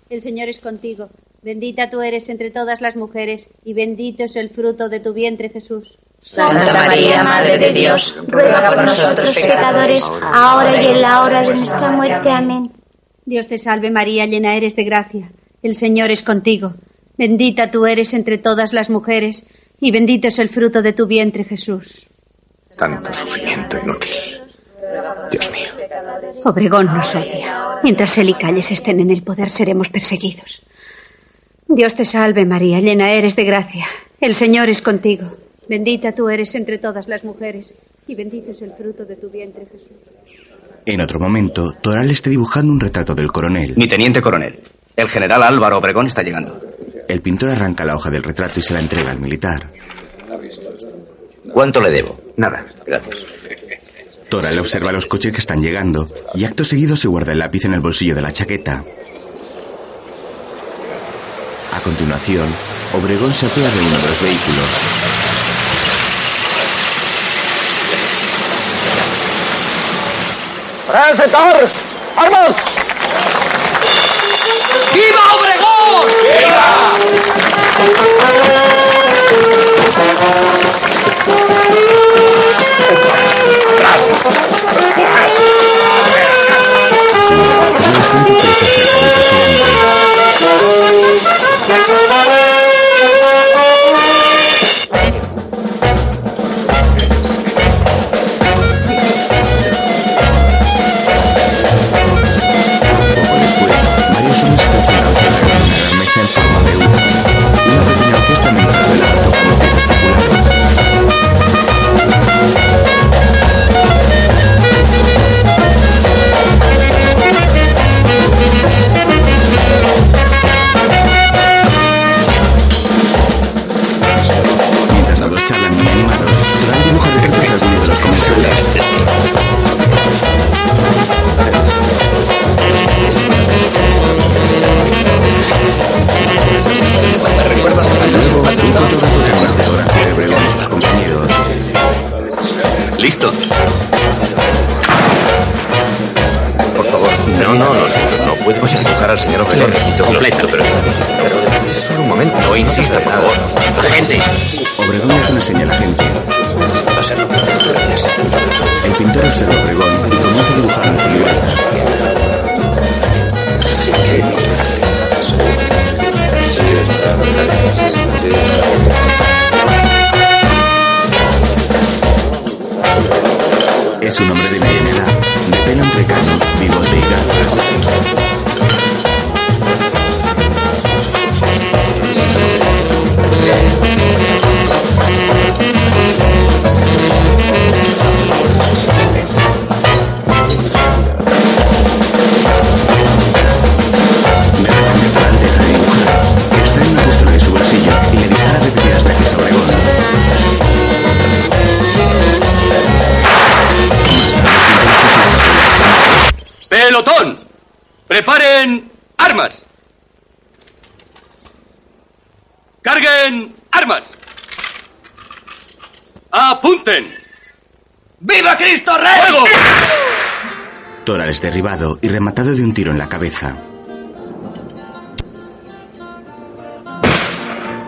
El Señor es contigo. Bendita tú eres entre todas las mujeres, y bendito es el fruto de tu vientre, Jesús. Santa María, Madre de Dios, ruega por nosotros pecadores, ahora y en la hora de nuestra muerte. Amén. Dios te salve María, llena eres de gracia. El Señor es contigo. Bendita tú eres entre todas las mujeres, y bendito es el fruto de tu vientre, Jesús. Tanto sufrimiento inútil. Dios mío. Obregón nos odia. Mientras él y Calles estén en el poder, seremos perseguidos. Dios te salve María, llena eres de gracia. El Señor es contigo. Bendita tú eres entre todas las mujeres, y bendito es el fruto de tu vientre, Jesús. En otro momento, Toral está dibujando un retrato del coronel. Mi teniente coronel. El general Álvaro Obregón está llegando. El pintor arranca la hoja del retrato y se la entrega al militar. ¿Cuánto le debo? Nada. Gracias. Toral observa los coches que están llegando y acto seguido se guarda el lápiz en el bolsillo de la chaqueta. A continuación, Obregón se apea de uno de los vehículos. ¡Presentaros! ¡Armas! ¡Viva Obregón! Varios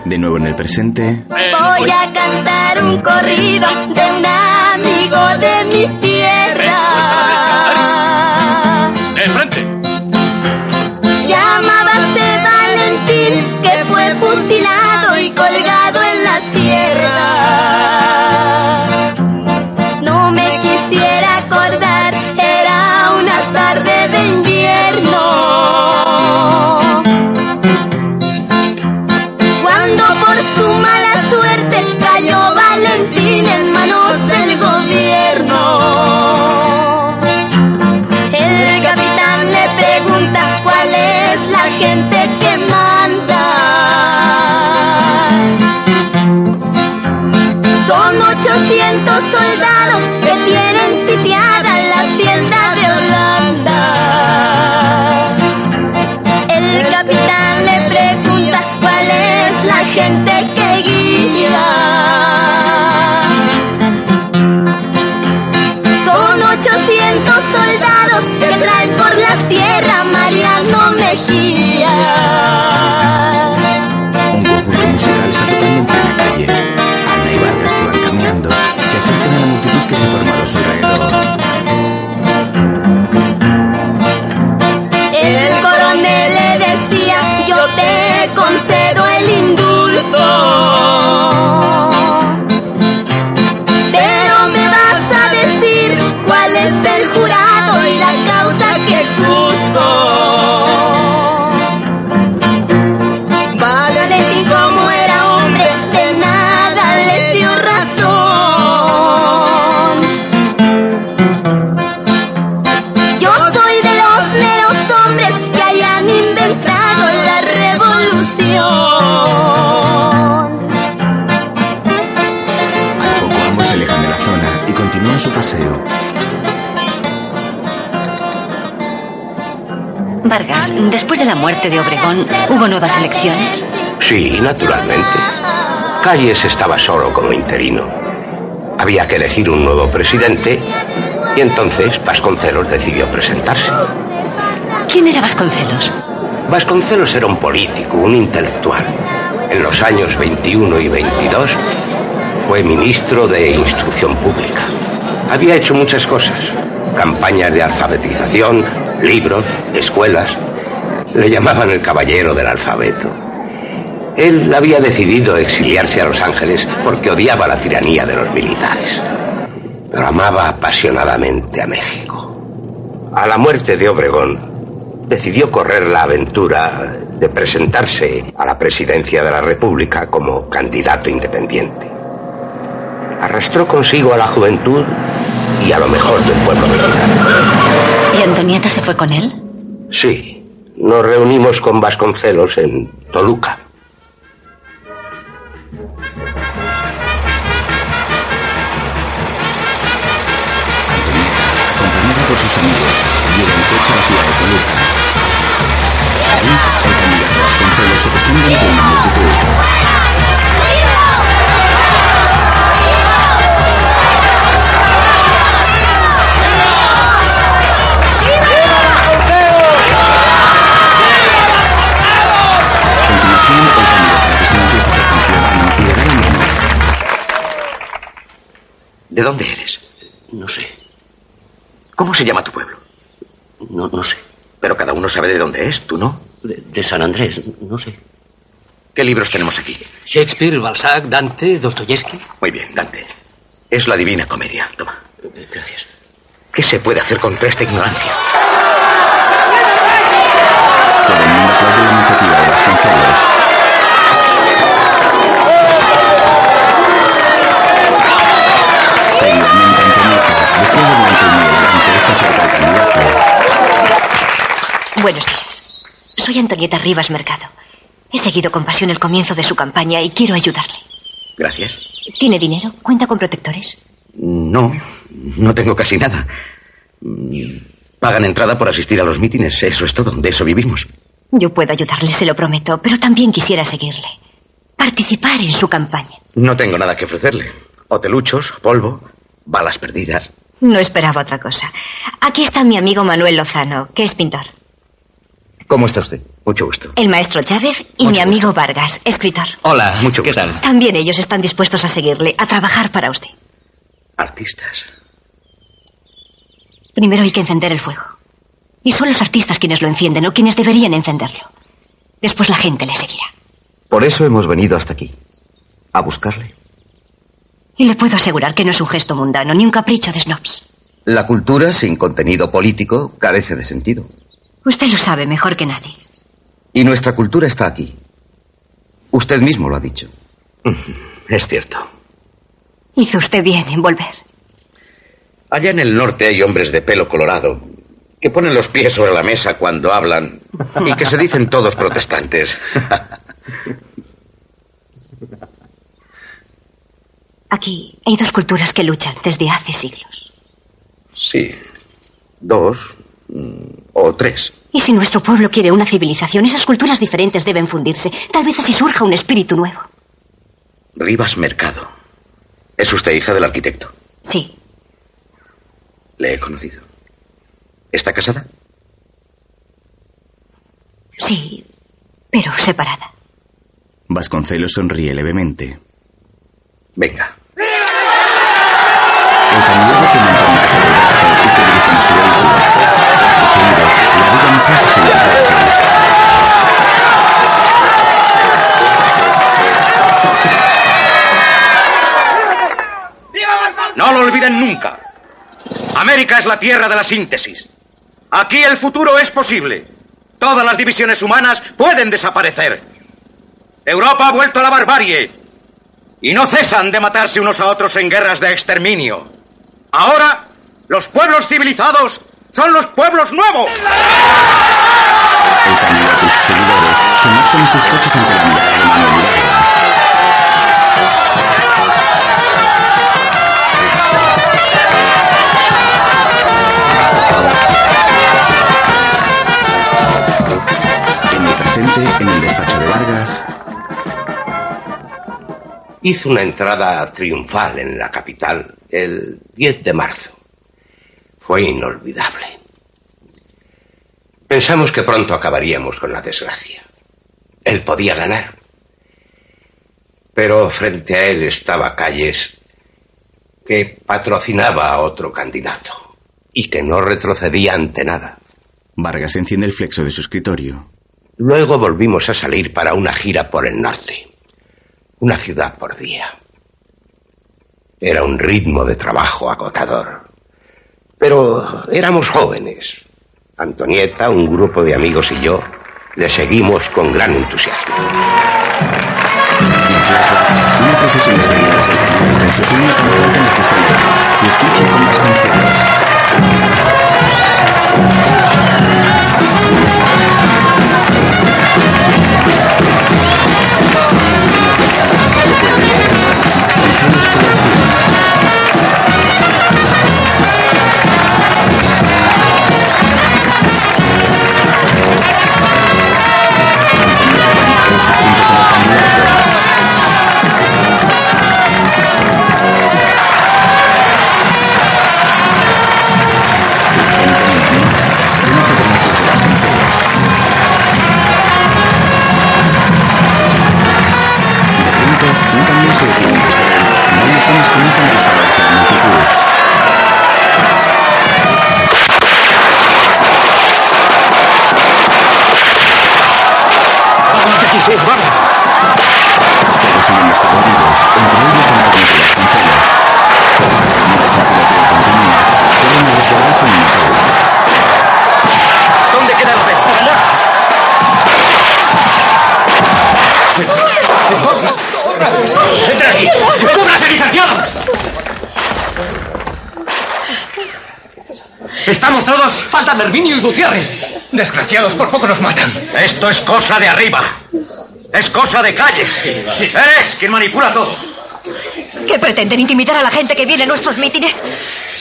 De nuevo en el presente. Voy a cantar un corrido de un amigo de mi cielo. Después de la muerte de Obregón, ¿hubo nuevas elecciones? Sí, naturalmente. Calles estaba solo como interino. Había que elegir un nuevo presidente y entonces Vasconcelos decidió presentarse. ¿Quién era Vasconcelos? Vasconcelos era un político, un intelectual. En los años 21 y 22 fue ministro de Instrucción Pública. Había hecho muchas cosas. Campañas de alfabetización, libros, escuelas. Le llamaban el caballero del alfabeto. Él había decidido exiliarse a Los Ángeles porque odiaba la tiranía de los militares. Pero amaba apasionadamente a México. A la muerte de Obregón, decidió correr la aventura de presentarse a la presidencia de la República como candidato independiente. Arrastró consigo a la juventud y a lo mejor del pueblo mexicano. ¿Y Antonieta se fue con él? Sí, nos reunimos con Vasconcelos en Toluca. ¿Cómo se llama tu pueblo? No, no sé. Pero cada uno sabe de dónde es, ¿tú no? De, San Andrés, no sé. ¿Qué libros tenemos aquí? Shakespeare, Balzac, Dante, Dostoyevsky. Muy bien, Dante. Es la Divina Comedia. Toma. Gracias. ¿Qué se puede hacer contra esta ignorancia? Todo el mundo aplaude la iniciativa de Vasconcelos. Buenos días. Soy Antonieta Rivas Mercado. He seguido con pasión el comienzo de su campaña y quiero ayudarle. Gracias. ¿Tiene dinero? ¿Cuenta con protectores? No, no tengo casi nada. Pagan entrada por asistir a los mítines, eso es todo, de eso vivimos. Yo puedo ayudarle, se lo prometo, pero también quisiera seguirle. Participar en su campaña. No tengo nada que ofrecerle. Hoteluchos, polvo, balas perdidas. No esperaba otra cosa. Aquí está mi amigo Manuel Lozano, que es pintor. ¿Cómo está usted? Mucho gusto. El maestro Chávez y mi amigo Vargas, escritor. Hola, Mucho ¿qué gusto. tal? También ellos están dispuestos a seguirle, a trabajar para usted. Artistas. Primero hay que encender el fuego. Y son los artistas quienes lo encienden o quienes deberían encenderlo. Después la gente le seguirá. Por eso hemos venido hasta aquí. A buscarle. Y le puedo asegurar que no es un gesto mundano ni un capricho de snobs. La cultura sin contenido político carece de sentido. Usted lo sabe mejor que nadie. Y nuestra cultura está aquí. Usted mismo lo ha dicho. Es cierto. Hizo usted bien en volver. Allá en el norte hay hombres de pelo colorado que ponen los pies sobre la mesa cuando hablan y que se dicen todos protestantes. Aquí hay dos culturas que luchan desde hace siglos. Sí. Dos mm, o tres. Y si nuestro pueblo quiere una civilización, esas culturas diferentes deben fundirse. Tal vez así surja un espíritu nuevo. Rivas Mercado. ¿Es usted hija del arquitecto? Sí, Le he conocido. ¿Está casada? sí, pero separada. Vasconcelos sonríe levemente. Venga. El candidato que monta una cabalgata y se dirige a su vehículo. No lo olviden nunca. América es la tierra de la síntesis. Aquí el futuro es posible. Todas las divisiones humanas pueden desaparecer. Europa ha vuelto a la barbarie. Y no cesan de matarse unos a otros en guerras de exterminio. Ahora, los pueblos civilizados son los pueblos nuevos. El candidato y sus seguidores se marchan en sus coches ante la mirada de Manuel y Vargas. En el presente, en el despacho de Vargas, Hizo una entrada triunfal en la capital el 10 de marzo. Fue inolvidable. Pensamos que pronto acabaríamos con la desgracia. Él podía ganar. Pero frente a él estaba Calles, que patrocinaba a otro candidato y que no retrocedía ante nada. Vargas enciende el flexo de su escritorio. Luego volvimos a salir para una gira por el norte. Una ciudad por día. Era un ritmo de trabajo agotador. Pero éramos jóvenes. Antonieta, un grupo de amigos y yo le seguimos con gran entusiasmo. Se detiene desde él. Varios hombres comienzan a la ¿Estamos todos? Faltan Herminio y Gutiérrez. Desgraciados, por poco nos matan. Esto es cosa de arriba. Es cosa de calles. Eres quien manipula todo. ¿Qué pretenden intimidar a la gente que viene a nuestros mítines?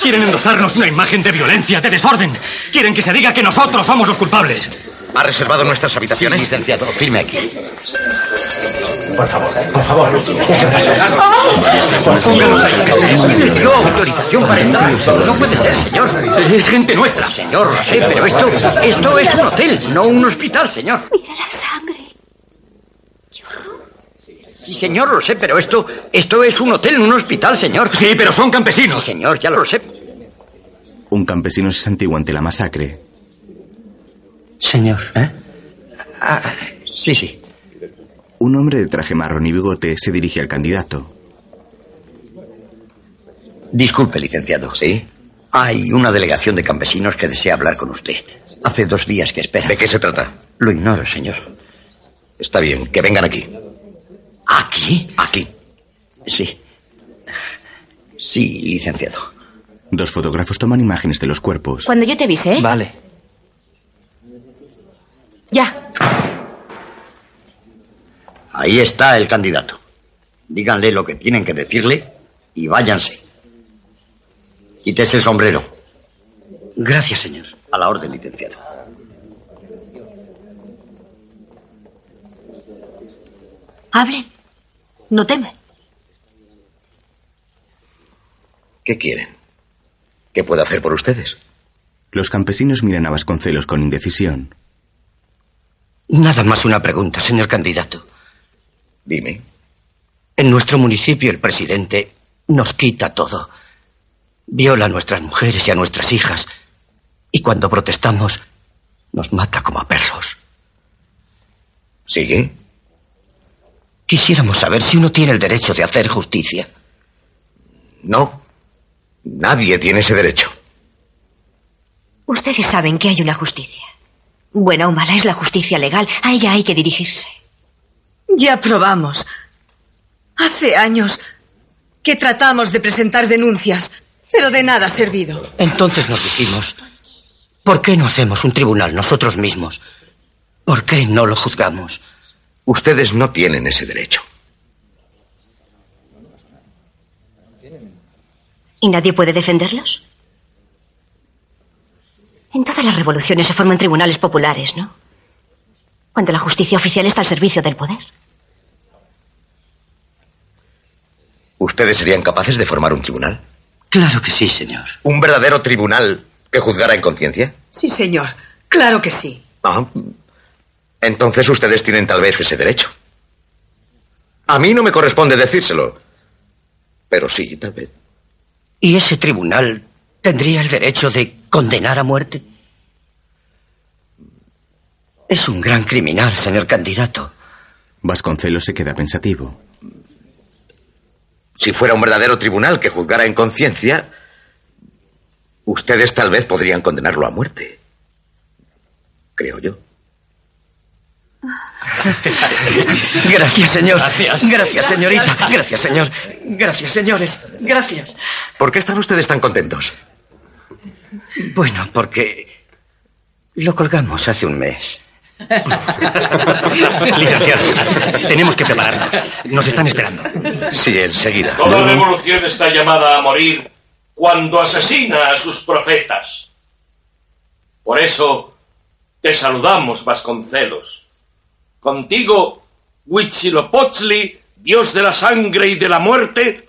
Quieren endosarnos una imagen de violencia, de desorden. Quieren que se diga que nosotros somos los culpables. ¿Ha reservado nuestras habitaciones? licenciado, firme aquí. Por favor, por favor. ¿Qué pasa? Póngalos ahí. Les dio autorización para entrar. No puede ser, señor. Es gente nuestra. Señor, lo sé, pero esto, esto es un hotel, no un hospital, señor. Mira la sangre. Sí, señor, lo sé, pero esto, esto es un hotel, no un hospital, señor. Sí, pero son campesinos. Sí, señor, ya lo sé. Un campesino se santigua ante la masacre. Señor. ¿Eh? Ah, sí, sí. Un hombre de traje marrón y bigote se dirige al candidato. Disculpe, licenciado. ¿Sí? Hay una delegación de campesinos que desea hablar con usted. Hace dos días que espera. ¿De qué se trata? Lo ignoro, señor. Está bien, que vengan aquí. ¿Aquí? Aquí. Sí. Sí, licenciado. Dos fotógrafos toman imágenes de los cuerpos. Cuando yo te avise. Vale. Ya. Ahí está el candidato. Díganle lo que tienen que decirle y váyanse. Quítese el sombrero. Gracias, señor. A la orden, licenciado. Hablen. No temen. ¿Qué quieren? ¿Qué puedo hacer por ustedes? Los campesinos miran a Vasconcelos con indecisión. Nada más una pregunta, señor candidato. Dime. En nuestro municipio el presidente nos quita todo. Viola a nuestras mujeres y a nuestras hijas. Y cuando protestamos, nos mata como a perros. ¿Sigue? Quisiéramos saber si uno tiene el derecho de hacer justicia. No. Nadie tiene ese derecho. Ustedes saben que hay una justicia. Buena o mala es la justicia legal. A ella hay que dirigirse. Ya probamos. Hace años que tratamos de presentar denuncias, pero de nada ha servido. Entonces nos dijimos, ¿por qué no hacemos un tribunal nosotros mismos? ¿Por qué no lo juzgamos? Ustedes no tienen ese derecho. ¿Y nadie puede defenderlos? En todas las revoluciones se forman tribunales populares, ¿no? Cuando la justicia oficial está al servicio del poder. ¿Ustedes serían capaces de formar un tribunal? Claro que sí, señor. ¿Un verdadero tribunal que juzgara en conciencia? Sí, señor. Claro que sí. Ah, entonces ustedes tienen tal vez ese derecho. A mí no me corresponde decírselo. Pero sí, tal vez. ¿Y ese tribunal tendría el derecho de condenar a muerte? Es un gran criminal, señor candidato. Vasconcelos se queda pensativo. Si fuera un verdadero tribunal que juzgara en conciencia, ustedes tal vez podrían condenarlo a muerte. Creo yo. Gracias, señor. Gracias. Gracias, señorita. Gracias, señor. Gracias, señores. Gracias. ¿Por qué están ustedes tan contentos? Bueno, porque lo colgamos hace un mes. Licenciado, tenemos que prepararnos. Nos están esperando. Sí, enseguida. Toda revolución está llamada a morir cuando asesina a sus profetas. Por eso te saludamos, Vasconcelos. Contigo, Huitzilopochtli, dios de la sangre y de la muerte,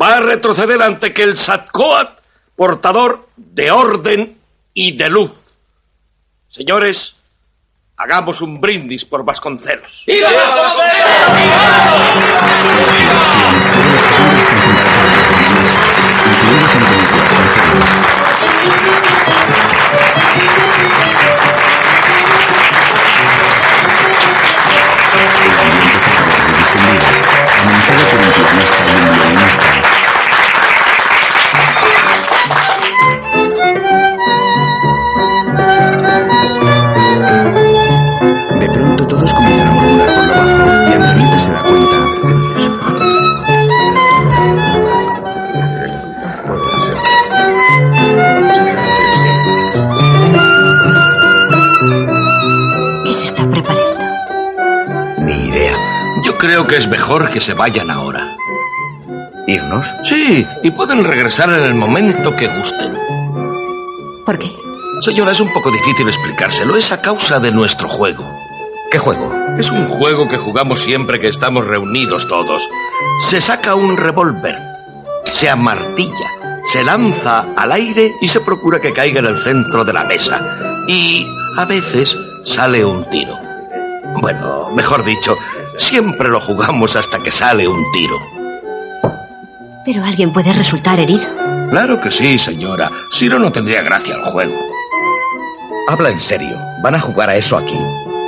va a retroceder ante que el Satcoat, portador de orden y de luz. Señores, hagamos un brindis por Vasconcelos. ¡Viva Incluidos Antonio Vasconcelos. El ambiente se acaba de amenazado por un pianista y un violinista. Creo que es mejor que se vayan ahora. ¿Irnos? Sí, y pueden regresar en el momento que gusten. ¿Por qué? Señora, es un poco difícil explicárselo. Es a causa de nuestro juego. ¿Qué juego? Es un juego que jugamos siempre que estamos reunidos todos. Se saca un revólver, se amartilla, se lanza al aire y se procura que caiga en el centro de la mesa. Y a veces sale un tiro. Bueno, mejor dicho, siempre lo jugamos hasta que sale un tiro. Pero alguien puede resultar herido. Claro que sí, señora. Si no, no tendría gracia el juego. Habla en serio. ¿Van a jugar a eso aquí?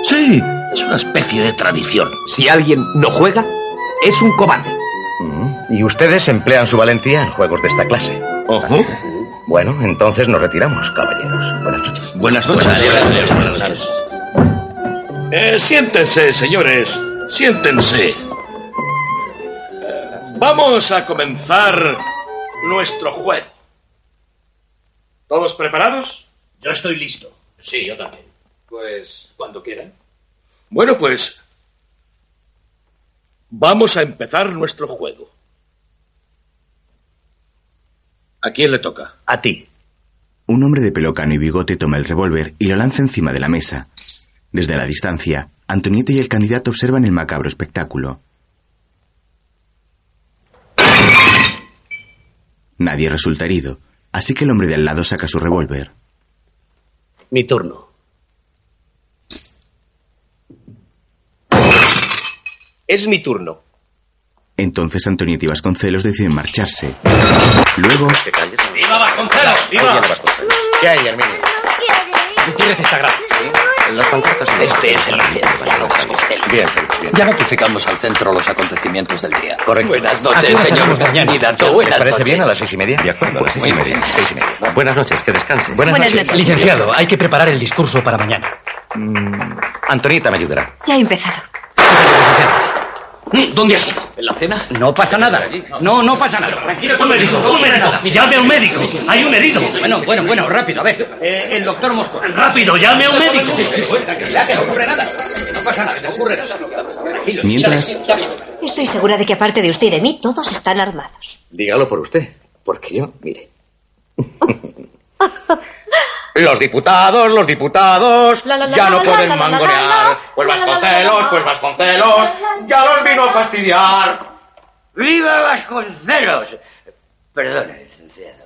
Sí, es una especie de tradición. Si alguien no juega, es un cobarde. Mm, Y ustedes emplean su valentía en juegos de esta clase. Bueno, entonces nos retiramos, caballeros. Buenas noches. Buenas noches. Buenas noches. Eh, siéntense, señores. Siéntense. Vamos a comenzar nuestro juego. ¿Todos preparados? Yo estoy listo. Sí, yo también. Pues cuando quieran. Bueno, pues vamos a empezar nuestro juego. ¿A quién le toca? A ti. Un hombre de pelo cano y bigote toma el revólver y lo lanza encima de la mesa. Desde la distancia, Antonieta y el candidato observan el macabro espectáculo. Nadie resulta herido, así que el hombre de al lado saca su revólver. Mi turno. Es mi turno. Entonces Antonieta y Vasconcelos deciden marcharse. Luego, ¡Viva Vasconcelos! ¡Viva! ¿Qué hay, Herminio? Gutiérrez está grave. Las pancartas. Este es el centro, Vasconcelos. Bien, Félix, bien. Ya notificamos al centro los acontecimientos del día. Correcto. Buenas ¿A noches, señor candidato. ¿Les Buenas parece noches. bien a las seis y media? De acuerdo, a las seis y media. bien. Seis y media. Buenas noches, que descansen. Buenas, Buenas noches. noches. Licenciado, hay que preparar el discurso para mañana. Antonieta me ayudará. Ya he empezado. ¿Dónde has ido? ¿En la cena? No pasa nada. No, no pasa nada. Tranquilo. Un médico, un médico. Llame a un médico. Hay un herido. Bueno, bueno, bueno, rápido, a ver. Eh, el doctor Mosco. Rápido, llame a un médico. Tranquilidad, que no ocurre nada. No pasa nada, no ocurre nada. Tranquilo. mientras, Estoy segura de que aparte de usted y de mí, todos están armados. Dígalo por usted, porque yo, mire. Los diputados, los diputados, ya no pueden mangonear. Pues Vasconcelos, pues Vasconcelos, ya los vino a fastidiar. ¡Viva Vasconcelos! Perdone, licenciado.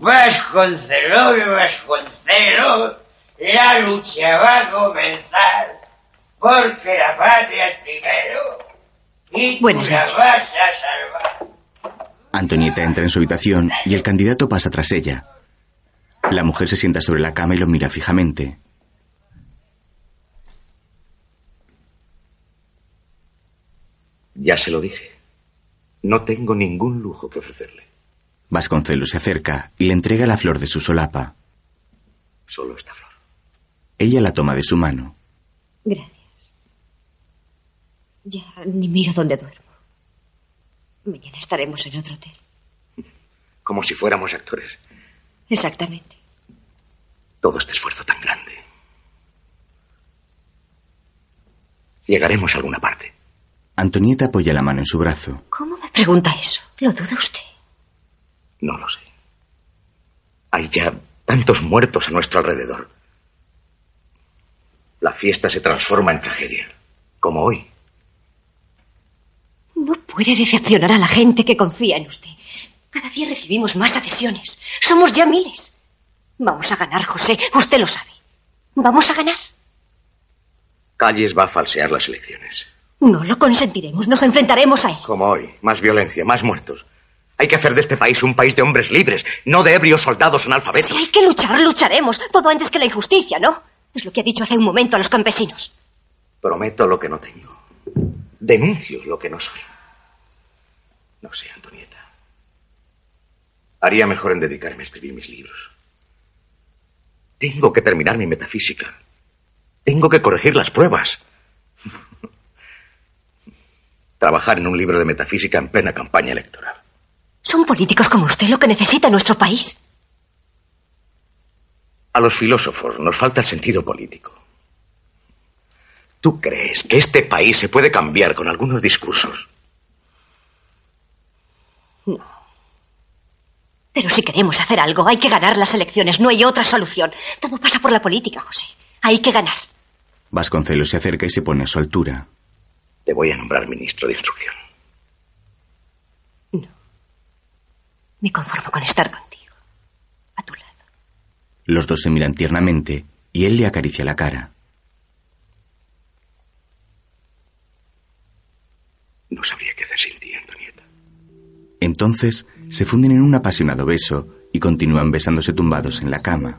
Vasconcelos, Vasconcelos, la lucha va a comenzar porque la patria es primero y tú la vas a salvar. Antonieta entra en su habitación y el candidato pasa tras ella. La mujer se sienta sobre la cama y lo mira fijamente. Ya se lo dije. No tengo ningún lujo que ofrecerle. Vasconcelos se acerca y le entrega la flor de su solapa. Solo esta flor. Ella la toma de su mano. Gracias. Ya ni miro dónde duermo. Mañana estaremos en otro hotel. Como si fuéramos actores. Exactamente. Todo este esfuerzo tan grande. Llegaremos a alguna parte. Antonieta apoya la mano en su brazo. ¿Cómo me pregunta eso? ¿Lo duda usted? No lo sé. Hay ya tantos muertos a nuestro alrededor. La fiesta se transforma en tragedia, como hoy. No puede decepcionar a la gente que confía en usted. Cada día recibimos más adhesiones. Somos ya miles. Vamos a ganar, José. Usted lo sabe. Vamos a ganar. Calles va a falsear las elecciones. No lo consentiremos. Nos enfrentaremos a él. Como hoy. Más violencia, más muertos. Hay que hacer de este país un país de hombres libres, no de ebrios soldados analfabetos. Si hay que luchar, lucharemos. Todo antes que la injusticia, ¿no? Es lo que ha dicho hace un momento a los campesinos. Prometo lo que no tengo. Denuncio lo que no soy. No sé, Antonieta. Haría mejor en dedicarme a escribir mis libros. Tengo que terminar mi metafísica. Tengo que corregir las pruebas. Trabajar en un libro de metafísica en plena campaña electoral. Son políticos como usted lo que necesita nuestro país. A los filósofos nos falta el sentido político. ¿Tú crees que este país se puede cambiar con algunos discursos? Pero si queremos hacer algo, hay que ganar las elecciones. No hay otra solución. Todo pasa por la política, José. Hay que ganar. Vasconcelos se acerca y se pone a su altura. Te voy a nombrar ministro de instrucción. Me conformo con estar contigo. Los dos se miran tiernamente y él le acaricia la cara. No sabría qué hacer sin ti, Antonieta. Entonces se funden en un apasionado beso y continúan besándose tumbados en la cama.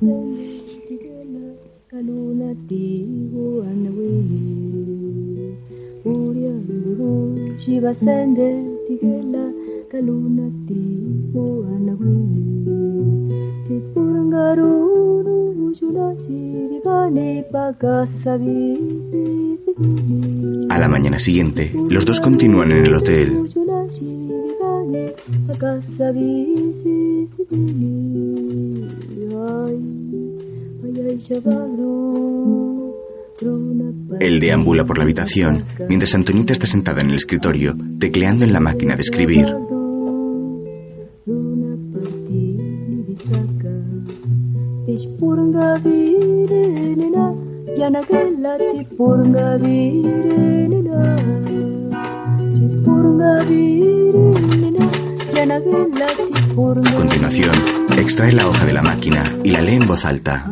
A la mañana siguiente, los dos continúan en el hotel. Él deambula por la habitación mientras Antonieta está sentada en el escritorio, tecleando en la máquina de escribir. A continuación, extrae la hoja de la máquina y la lee en voz alta.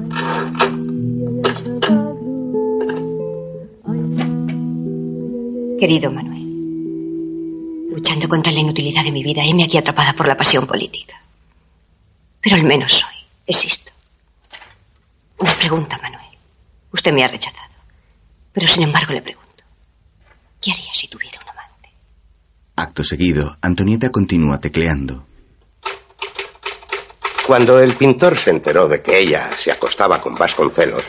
Querido Manuel, luchando contra la inutilidad de mi vida, heme aquí atrapada por la pasión política. Pero al menos soy, existo. Una pregunta, Manuel. Usted me ha rechazado. Pero sin embargo le pregunto, ¿qué haría si tuviera una amante? Acto seguido, Antonieta continúa tecleando. Cuando el pintor se enteró de que ella se acostaba con Vasconcelos,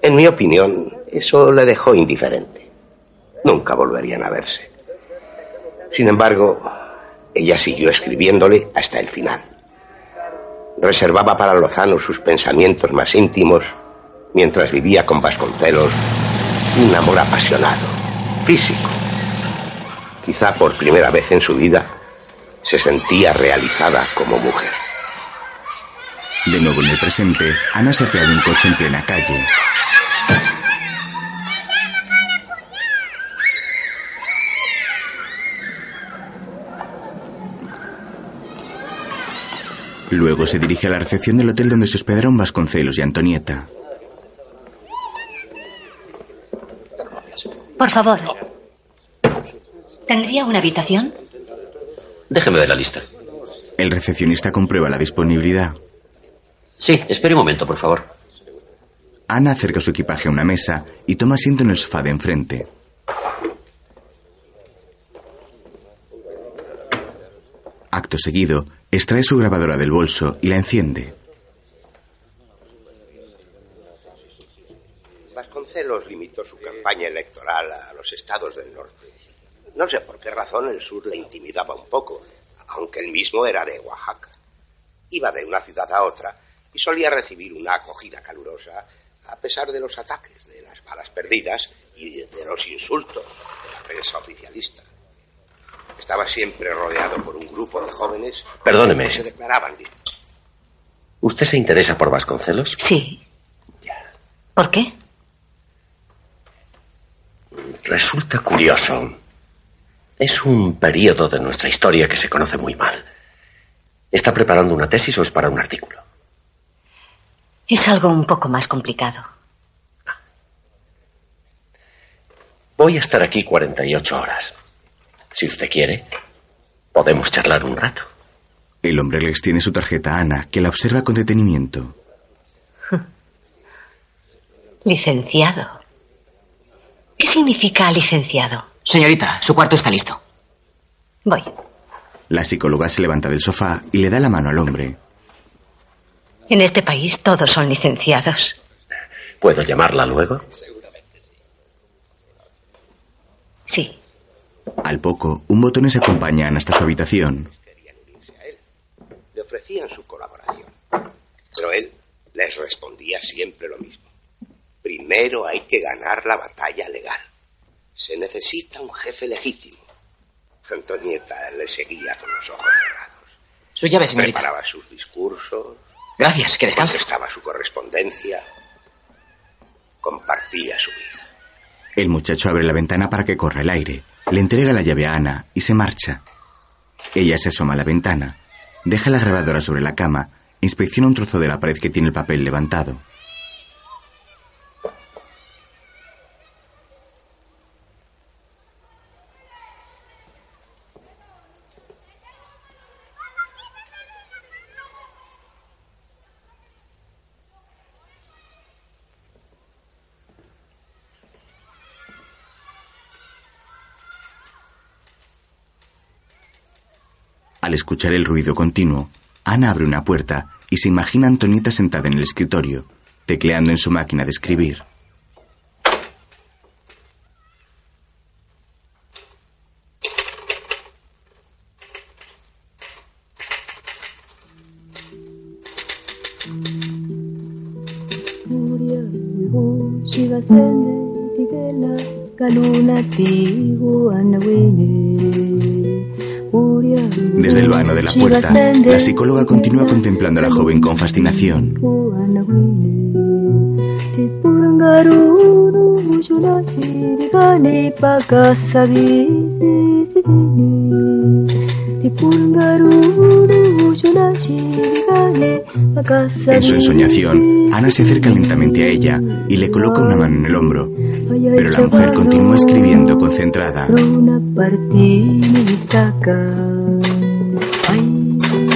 en mi opinión, eso le dejó indiferente. Nunca volverían a verse. Sin embargo, ella siguió escribiéndole hasta el final. Reservaba para Lozano sus pensamientos más íntimos mientras vivía con Vasconcelos un amor apasionado, físico. Quizá por primera vez en su vida se sentía realizada como mujer. De nuevo en el presente, Ana se de un coche en plena calle. Luego se dirige a la recepción del hotel donde se hospedaron Vasconcelos y Antonieta. Por favor. ¿Tendría una habitación? Déjeme ver la lista. El recepcionista comprueba la disponibilidad. Sí, espere un momento, por favor. Ana acerca su equipaje a una mesa y toma asiento en el sofá de enfrente. Acto seguido, extrae su grabadora del bolso y la enciende. Vasconcelos limitó su campaña electoral a los estados del norte. No sé por qué razón el sur le intimidaba un poco, aunque él mismo era de Oaxaca. Iba de una ciudad a otra y solía recibir una acogida calurosa a pesar de los ataques, de las balas perdidas y de los insultos de la prensa oficialista. Estaba siempre rodeado por un grupo de jóvenes Perdóneme. que se declaraban ¿Usted se interesa por Vasconcelos? Sí. ¿Por qué? Resulta curioso. Es un periodo de nuestra historia que se conoce muy mal. ¿Está preparando una tesis o es para un artículo? Es algo un poco más complicado. Voy a estar aquí 48 horas. Si usted quiere, podemos charlar un rato. El hombre le extiende su tarjeta a Ana, que la observa con detenimiento. Licenciado. ¿Qué significa licenciado? Señorita, su cuarto está listo. Voy. La psicóloga se levanta del sofá y le da la mano al hombre. En este país todos son licenciados. ¿Puedo llamarla luego? Sí. Al poco, un botones acompaña a Ana hasta su habitación. le ofrecían su colaboración. Pero él les respondía siempre lo mismo. Primero hay que ganar la batalla legal. Se necesita un jefe legítimo. Antonieta le seguía con los ojos cerrados. Su llave, señorita. Preparaba sus discursos. Gracias, que descanse. Contestaba su correspondencia. Compartía su vida. El muchacho abre la ventana para que corra el aire. Le entrega la llave a Ana y se marcha. Ella se asoma a la ventana, deja la grabadora sobre la cama, inspecciona un trozo de la pared que tiene el papel levantado. Escuchar el ruido continuo, Ana abre una puerta y se imagina a Antonieta sentada en el escritorio, tecleando en su máquina de escribir. Puerta, la psicóloga continúa contemplando a la joven con fascinación. En su ensoñación, Ana se acerca lentamente a ella y le coloca una mano en el hombro, pero la mujer continúa escribiendo concentrada.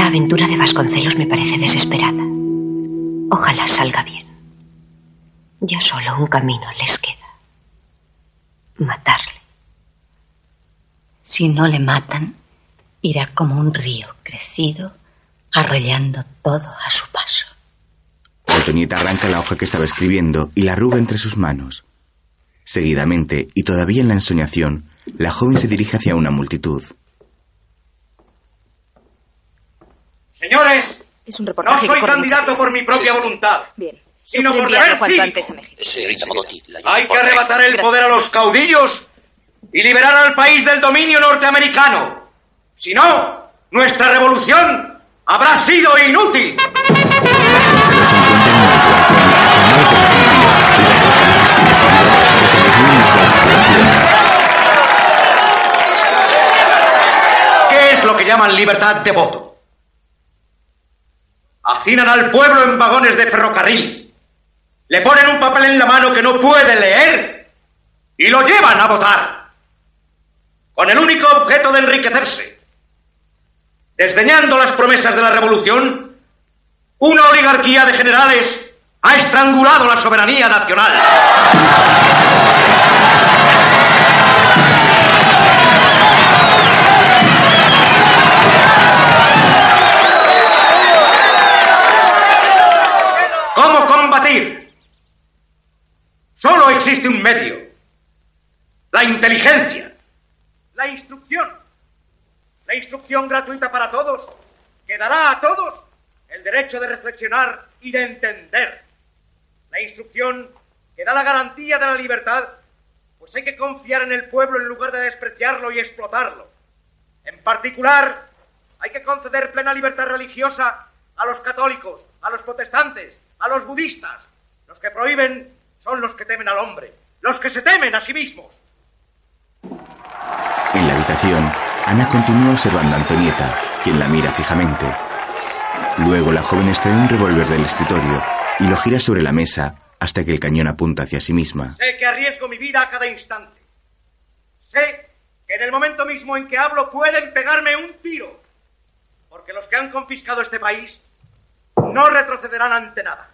aventura de Vasconcelos me parece desesperada. Ojalá salga bien. Ya solo un camino les queda. Matarle. Si no le matan, irá como un río crecido, arrollando todo a su paso. Antonieta arranca la hoja que estaba escribiendo y la arruga entre sus manos. Seguidamente, y todavía en la ensoñación, la joven se dirige hacia una multitud. Señores, Es un no soy candidato por mi propia voluntad, Bien. sino por deber cívico. antes a México. Señorita Modotti, la Hay que arrebatar el Gracias. poder a los caudillos y liberar al país del dominio norteamericano. Si no, nuestra revolución habrá sido inútil. ¿Qué es lo que llaman libertad de voto? Hacinan al pueblo en vagones de ferrocarril. Le ponen un papel en la mano que no puede leer y lo llevan a votar. Con el único objeto de enriquecerse. Desdeñando las promesas de la revolución, una oligarquía de generales ha estrangulado la soberanía nacional. Solo existe un medio. La inteligencia. La instrucción. La instrucción gratuita para todos que dará a todos el derecho de reflexionar y de entender. La instrucción que da la garantía de la libertad, pues hay que confiar en el pueblo en lugar de despreciarlo y explotarlo. En particular, hay que conceder plena libertad religiosa a los católicos, a los protestantes, a los budistas. Los que prohíben son los que temen al hombre, los que se temen a sí mismos. En la habitación, Ana continúa observando a Antonieta, quien la mira fijamente. Luego la joven extrae un revólver del escritorio y lo gira sobre la mesa hasta que el cañón apunta hacia sí misma. Sé que arriesgo mi vida a cada instante. Sé que en el momento mismo en que hablo pueden pegarme un tiro. Porque los que han confiscado este país no retrocederán ante nada.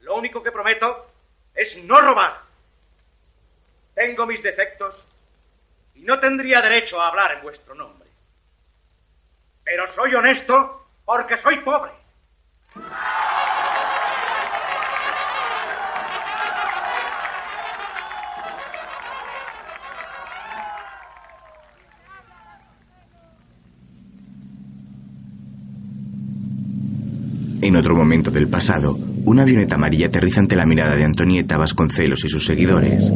Lo único que prometo es no robar. Tengo mis defectos y no tendría derecho a hablar en vuestro nombre. Pero soy honesto porque soy pobre. En otro momento del pasado, una avioneta amarilla aterriza ante la mirada de Antonieta Vasconcelos y sus seguidores.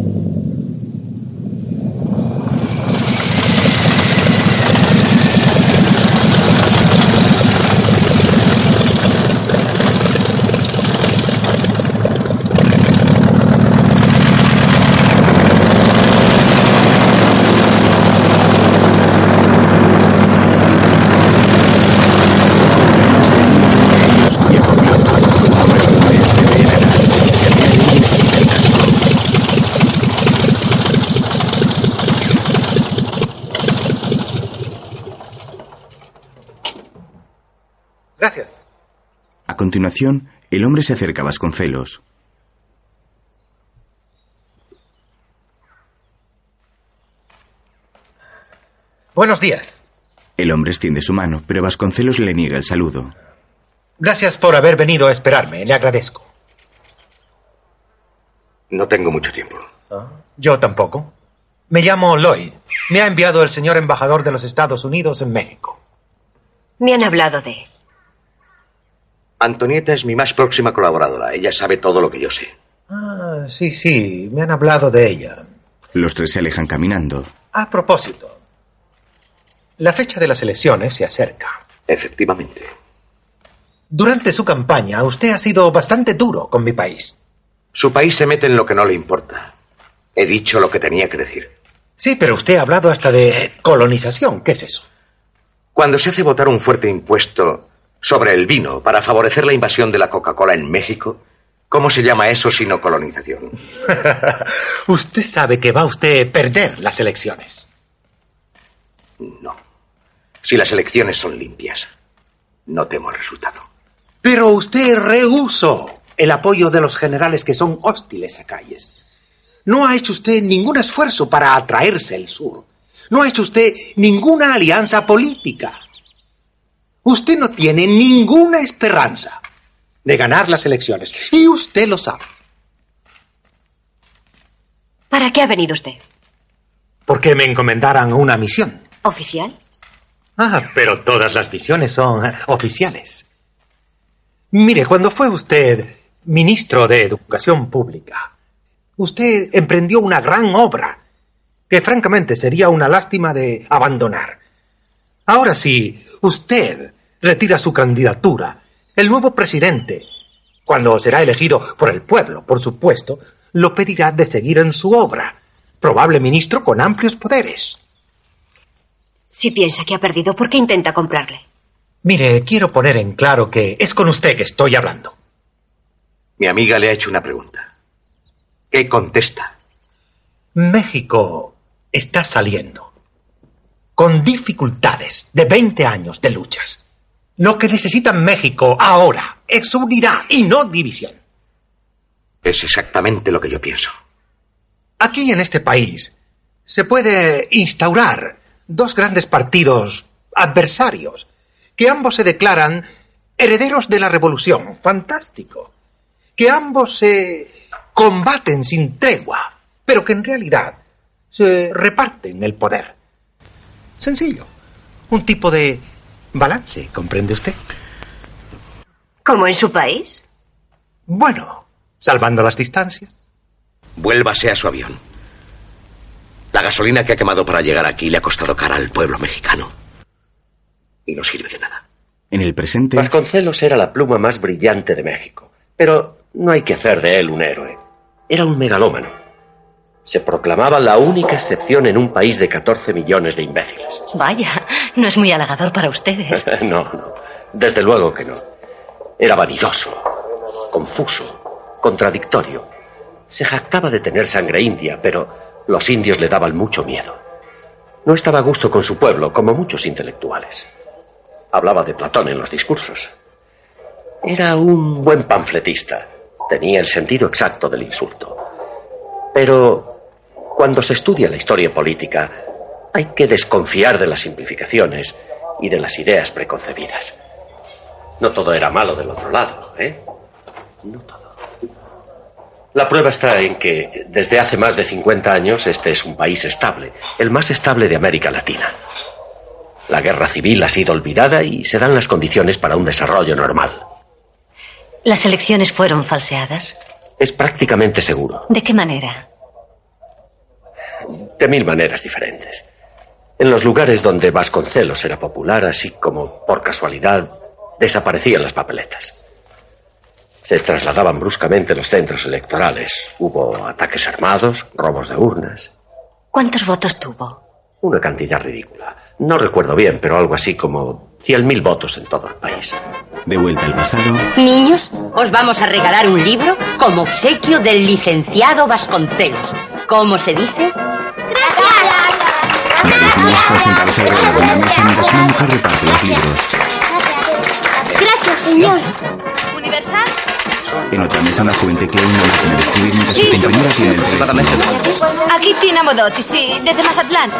El hombre se acerca a Vasconcelos. Buenos días. El hombre extiende su mano, pero Vasconcelos le niega el saludo. Gracias por haber venido a esperarme. Le agradezco. No tengo mucho tiempo. Yo tampoco. Me llamo Lloyd. Me ha enviado el señor embajador de los Estados Unidos en México. Me han hablado de él. Antonieta es mi más próxima colaboradora. Ella sabe todo lo que yo sé. Ah, sí, sí. Me han hablado de ella. Los tres se alejan caminando. A propósito. La fecha de las elecciones se acerca. Efectivamente. Durante su campaña, usted ha sido bastante duro con mi país. Su país se mete en lo que no le importa. He dicho lo que tenía que decir. Sí, pero usted ha hablado hasta de colonización. ¿Qué es eso? Cuando se hace votar un fuerte impuesto sobre el vino para favorecer la invasión de la Coca-Cola en México, ¿cómo se llama eso sino colonización? usted sabe que va usted a perder las elecciones. No. Si las elecciones son limpias, no temo el resultado. Pero usted rehusó el apoyo de los generales que son hostiles a calles. No ha hecho usted ningún esfuerzo para atraerse el sur. No ha hecho usted ninguna alianza política. Usted no tiene ninguna esperanza de ganar las elecciones. Y usted lo sabe. ¿Para qué ha venido usted? Porque me encomendaran una misión. ¿Oficial? Ah, pero todas las misiones son eh, oficiales. Mire, cuando fue usted ministro de Educación Pública, usted emprendió una gran obra que francamente sería una lástima de abandonar. Ahora sí, usted retira su candidatura. El nuevo presidente, cuando será elegido por el pueblo, por supuesto, lo pedirá de seguir en su obra. Probable ministro con amplios poderes. Si piensa que ha perdido, ¿por qué intenta comprarle? Mire, quiero poner en claro que es con usted que estoy hablando. Mi amiga le ha hecho una pregunta. ¿Qué contesta? México está saliendo con dificultades de 20 años de luchas. Lo que necesita México ahora es unidad y no división. Es exactamente lo que yo pienso. Aquí en este país se puede instaurar dos grandes partidos adversarios que ambos se declaran herederos de la revolución. Fantástico. Que ambos se combaten sin tregua, pero que en realidad se reparten el poder. Sencillo. Un tipo de balance, ¿comprende usted? ¿Como en su país? Bueno, salvando las distancias. Vuélvase a su avión. La gasolina que ha quemado para llegar aquí le ha costado cara al pueblo mexicano. Y no sirve de nada. En el presente. Vasconcelos era la pluma más brillante de México. Pero no hay que hacer de él un héroe. Era un megalómano. Se proclamaba la única excepción en un país de 14 millones de imbéciles. Vaya, no es muy halagador para ustedes. no, no. Desde luego que no. Era vanidoso, confuso, contradictorio. Se jactaba de tener sangre india, pero los indios le daban mucho miedo. No estaba a gusto con su pueblo, como muchos intelectuales. Hablaba de Platón en los discursos. Era un buen panfletista. Tenía el sentido exacto del insulto. Pero cuando se estudia la historia política, hay que desconfiar de las simplificaciones y de las ideas preconcebidas. No todo era malo del otro lado, ¿eh? No todo. La prueba está en que desde hace más de 50 años este es un país estable, el más estable de América Latina. La guerra civil ha sido olvidada y se dan las condiciones para un desarrollo normal. ¿Las elecciones fueron falseadas? Es prácticamente seguro. ¿De qué manera? De mil maneras diferentes. En los lugares donde Vasconcelos era popular, así como por casualidad desaparecían las papeletas. Se trasladaban bruscamente los centros electorales. Hubo ataques armados, robos de urnas. ¿Cuántos votos tuvo? Una cantidad ridícula. No recuerdo bien, pero algo así como 100.000 votos en todo el país. De vuelta al pasado, Niños, os vamos a regalar un libro como obsequio del licenciado Vasconcelos. ¿Cómo se dice? Varios niños están sentados alrededor de una mesa mientras una mujer reparte los libros. Gracias, señor. ¿Universal? En otra mesa, una joven teclea una máquina de escribir mientras su compañera tiene el teléfono. Aquí Tina Modotti, sí, desde Mazatlán.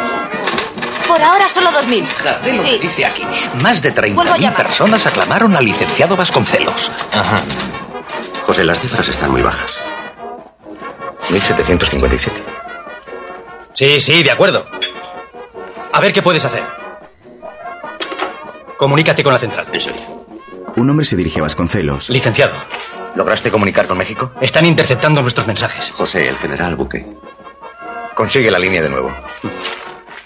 Por ahora solo 2.000. Fíjate lo Sí. dice aquí. Más de Vuelvo a 30.000 llamar. personas aclamaron al licenciado Vasconcelos. José, las cifras están muy bajas. 1757. Sí, sí, de acuerdo. A ver qué puedes hacer. Comunícate con la central. Un hombre se dirige a Vasconcelos. Licenciado. ¿Lograste comunicar con México? Están interceptando nuestros mensajes. José, el general Buque. Consigue la línea de nuevo.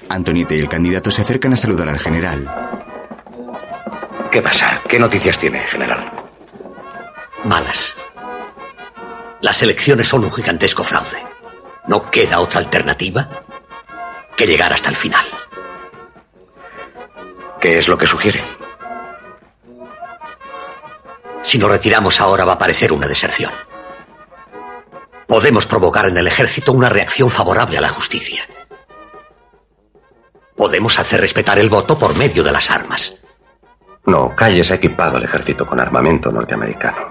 Antonieta y el candidato se acercan a saludar al general. ¿Qué pasa? ¿Qué noticias tiene, general? Malas. Las elecciones son un gigantesco fraude. No queda otra alternativa que llegar hasta el final. ¿Qué es lo que sugiere? Si nos retiramos ahora va a parecer una deserción. Podemos provocar en el ejército una reacción favorable a la justicia. Podemos hacer respetar el voto por medio de las armas. No, Calles ha equipado al ejército con armamento norteamericano.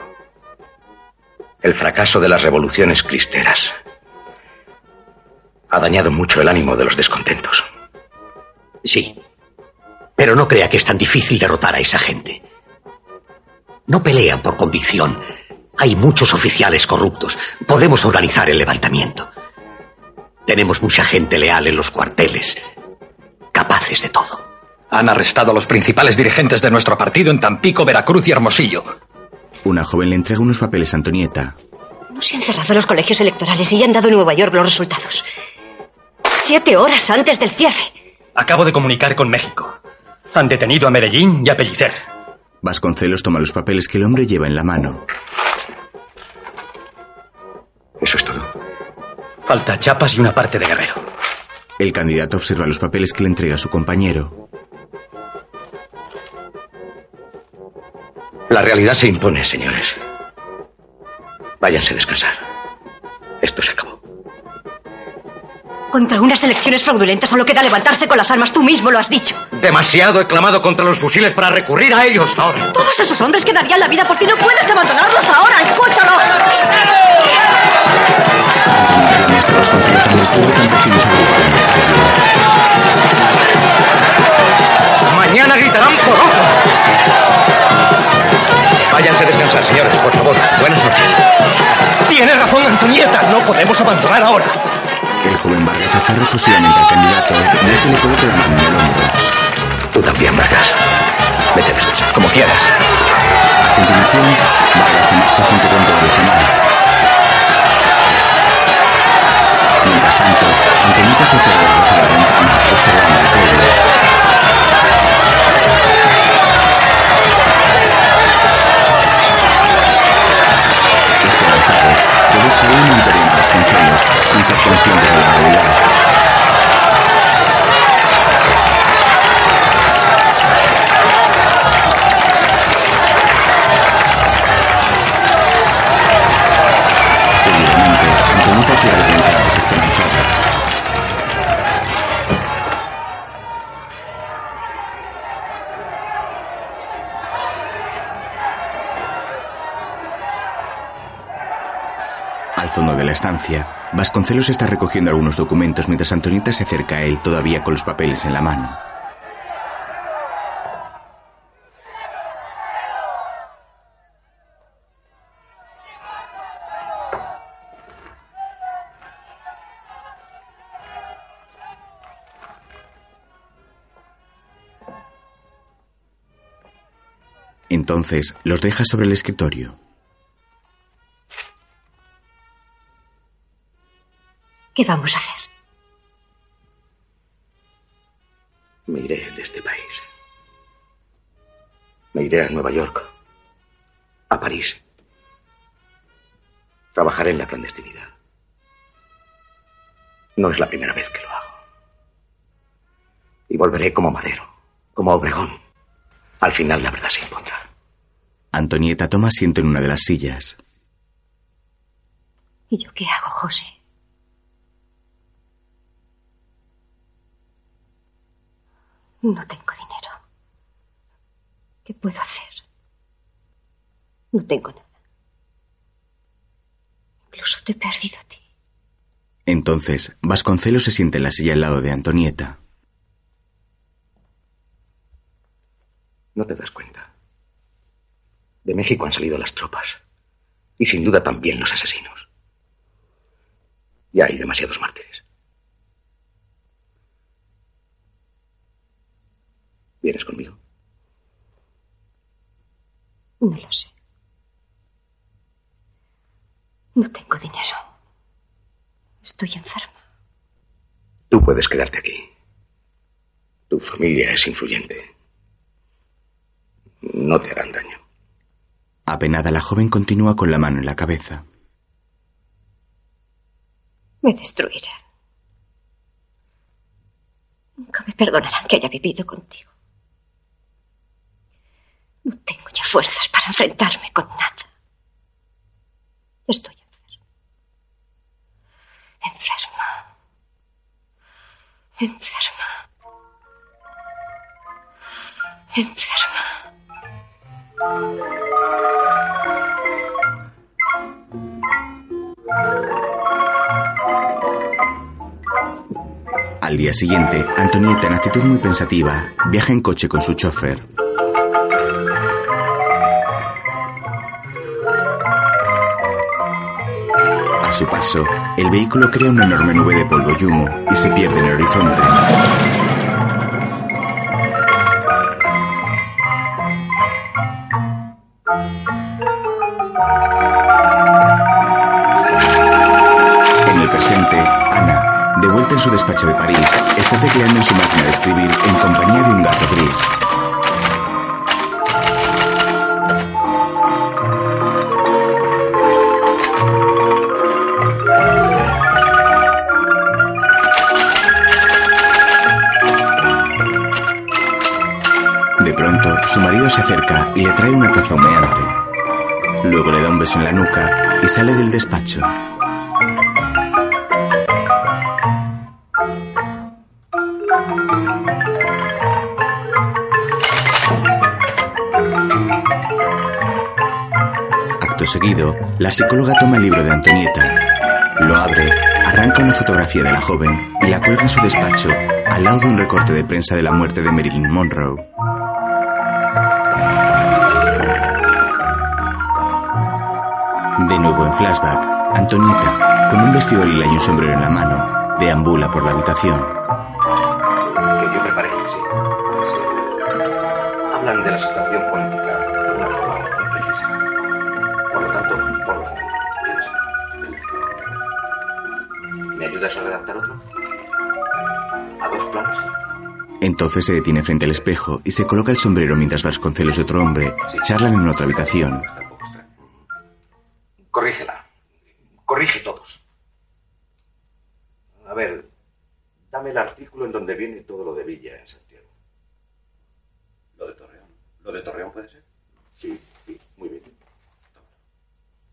El fracaso de las revoluciones cristeras ha dañado mucho el ánimo de los descontentos. Sí. Pero no crea que es tan difícil derrotar a esa gente. No pelean por convicción. Hay muchos oficiales corruptos. Podemos organizar el levantamiento. Tenemos mucha gente leal en los cuarteles, capaces de todo. Han arrestado a los principales dirigentes de nuestro partido en Tampico, Veracruz y Hermosillo. Una joven le entrega unos papeles a Antonieta. No se han cerrado los colegios electorales y ya han dado en Nueva York los resultados. Siete horas antes del cierre. Acabo de comunicar con México. Han detenido a Medellín y a Pellicer. Vasconcelos toma los papeles que el hombre lleva en la mano. Eso es todo. Falta Chiapas y una parte de Guerrero. El candidato observa los papeles que le entrega su compañero. La realidad se impone, señores. Váyanse a descansar. Esto se acabó. Contra unas elecciones fraudulentas solo queda levantarse con las armas. Tú mismo lo has dicho. Demasiado he clamado contra los fusiles para recurrir a ellos ahora. Todos esos hombres que darían la vida por ti no puedes abandonarlos ahora. Escúchalo. Mañana gritarán por otro. Váyanse a descansar, señores, por favor. Buenas noches. Tienes razón, Antonieta. No podemos abandonar ahora. El joven Vargas aferra efusivamente al candidato y este le coloca la mano en el hombro. Tú también, Vargas. Vete a descansar, como quieras. A continuación, Vargas se marcha junto con todos los demás. Mientras tanto, Antonieta se cierra Vasconcelos está recogiendo algunos documentos mientras Antonieta se acerca a él todavía con los papeles en la mano. Entonces los deja sobre el escritorio. ¿Qué vamos a hacer? Me iré de este país. Me iré a Nueva York, a París. Trabajaré en la clandestinidad. No es la primera vez que lo hago. Y volveré como Madero, como Obregón. Al final la verdad se impondrá. Antonieta toma asiento en una de las sillas. ¿Y yo qué hago, José? No tengo dinero. ¿Qué puedo hacer? No tengo nada. Incluso te he perdido a ti. Entonces, Vasconcelos se sienta en la silla al lado de Antonieta. No te das cuenta. De México han salido las tropas. Y sin duda también los asesinos. Ya hay demasiados mártires. ¿Vienes conmigo? No lo sé. No tengo dinero. Estoy enferma. Tú puedes quedarte aquí. Tu familia es influyente. No te harán daño. Apenada, la joven continúa con la mano en la cabeza. Me destruirán. Nunca me perdonarán que haya vivido contigo. No tengo ya fuerzas para enfrentarme con nada. Estoy enferma. Enferma. Enferma. Al día siguiente, Antonieta, en actitud muy pensativa, viaja en coche con su chofer. Su paso, el vehículo crea una enorme nube de polvo y humo y se pierde en el horizonte. La psicóloga toma el libro de Antonieta, lo abre, arranca una fotografía de la joven y la cuelga en su despacho, al lado de un recorte de prensa de la muerte de Marilyn Monroe. De nuevo en flashback, Antonieta, con un vestido lila y un sombrero en la mano, deambula por la habitación. Entonces se detiene frente al espejo y se coloca el sombrero mientras Vasconcelos y otro hombre charlan en otra habitación. Corrígela. Corrige todos. A ver, dame el artículo en donde viene todo lo de Villa en Santiago. ¿Lo de Torreón? ¿Lo de Torreón puede ser? Sí, sí, muy bien.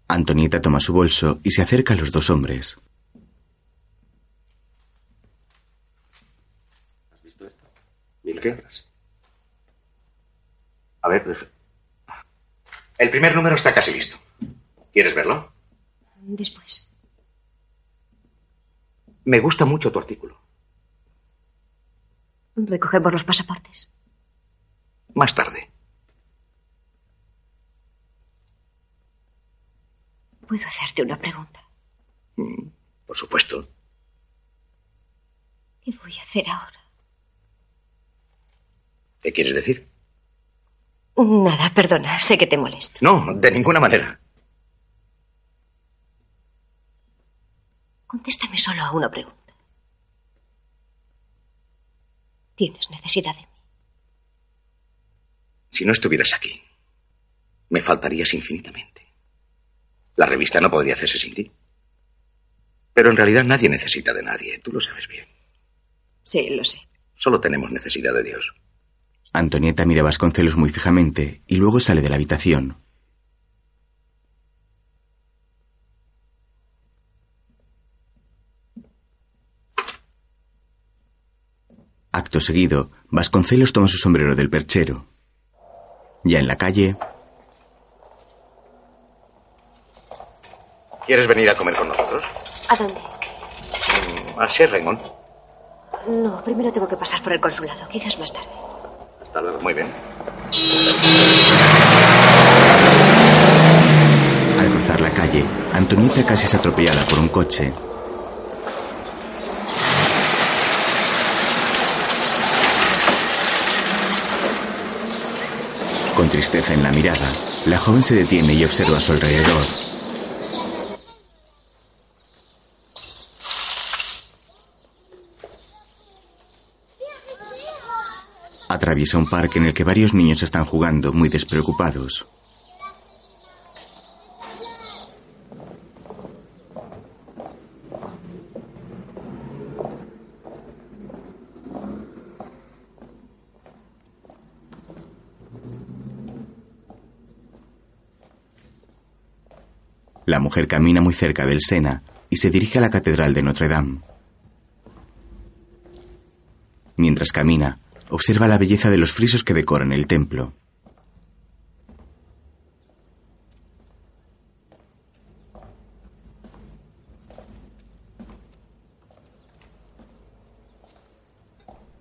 Antonieta toma su bolso y se acerca a los dos hombres. ¿Has visto esto? ¿Mil qué? A ver, deja- el primer número está casi listo. ¿Quieres verlo? Después. Me gusta mucho tu artículo. Recogemos los pasaportes. Más tarde. ¿Puedo hacerte una pregunta? Mm, Por supuesto. ¿Qué voy a hacer ahora? ¿Qué quieres decir? Nada, perdona, sé que te molesto. No, de ninguna manera. Contéstame solo a una pregunta. ¿Tienes necesidad de mí? Si no estuvieras aquí, me faltarías infinitamente. La revista no podría hacerse sin ti. Pero en realidad nadie necesita de nadie, tú lo sabes bien. Sí, lo sé. Solo tenemos necesidad de Dios. Antonieta mira a Vasconcelos muy fijamente y luego sale de la habitación. Acto seguido, Vasconcelos toma su sombrero del perchero. Ya en la calle, ¿Quieres venir a comer con nosotros? ¿A dónde? Mm, A Raymond. No, primero tengo que pasar por el consulado. Quizás más tarde. Muy bien. al cruzar la calle, Antonieta casi es atropellada por un coche. Con tristeza en la mirada, la joven se detiene y observa a su alrededor. Atraviesa un parque en el que varios niños están jugando muy despreocupados. La mujer camina muy cerca del Sena y se dirige a la catedral de Notre Dame. Mientras camina, observa la belleza de los frisos que decoran el templo.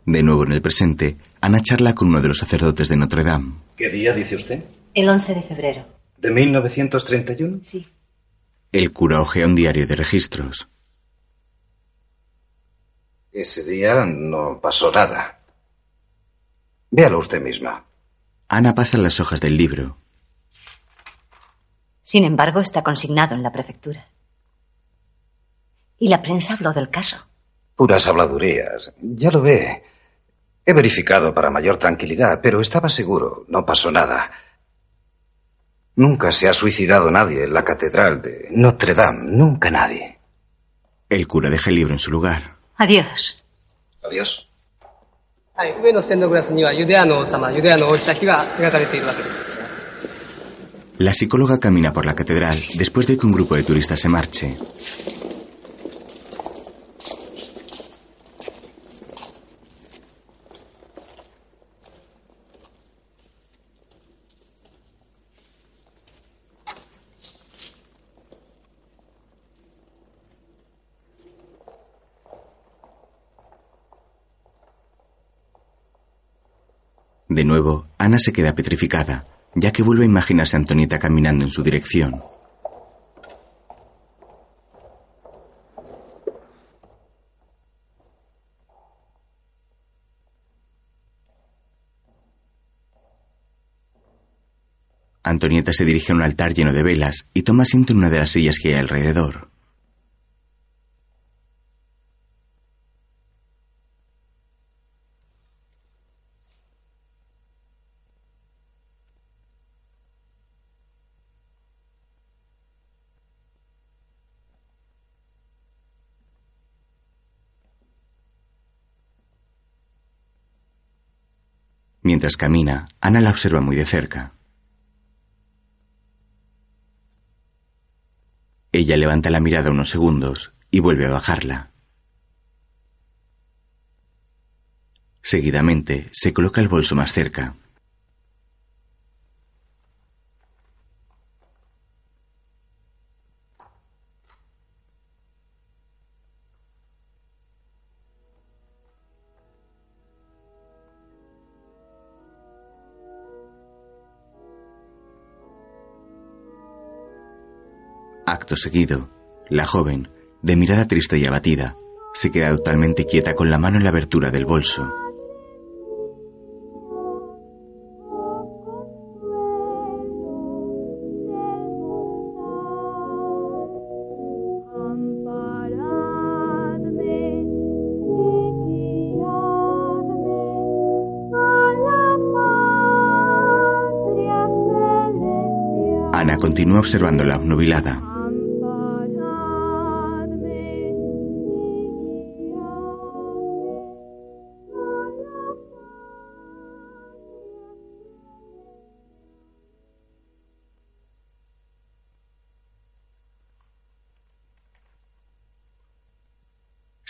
De nuevo en el presente, Ana charla con uno de los sacerdotes de Notre Dame. ¿Qué día dice usted? El 11 de febrero. ¿De 1931? Sí. El cura ojea un diario de registros. Ese día no pasó nada. Véalo usted misma. Ana pasa las hojas del libro. Sin embargo, está consignado en la prefectura. Y la prensa habló del caso. Puras habladurías. Ya lo ve. He verificado para mayor tranquilidad, pero estaba seguro. No pasó nada. Nunca se ha suicidado nadie en la catedral de Notre Dame. Nunca nadie. El cura deja el libro en su lugar. Adiós. Adiós. はい、上のステンドグラスにはユデアの王様、ユデアの王子たちが描かれているわけです。 La psicóloga camina por la catedral después de que un grupo de turistas se marche. De nuevo, Ana se queda petrificada, ya que vuelve a imaginarse a Antonieta caminando en su dirección. Antonieta se dirige a un altar lleno de velas y toma asiento en una de las sillas que hay alrededor. Mientras camina, Ana la observa muy de cerca. Ella levanta la mirada unos segundos y vuelve a bajarla. Seguidamente se coloca el bolso más cerca. seguido, la joven, de mirada triste y abatida, se queda totalmente quieta con la mano en la abertura del bolso. Ana continúa observándola obnubilada.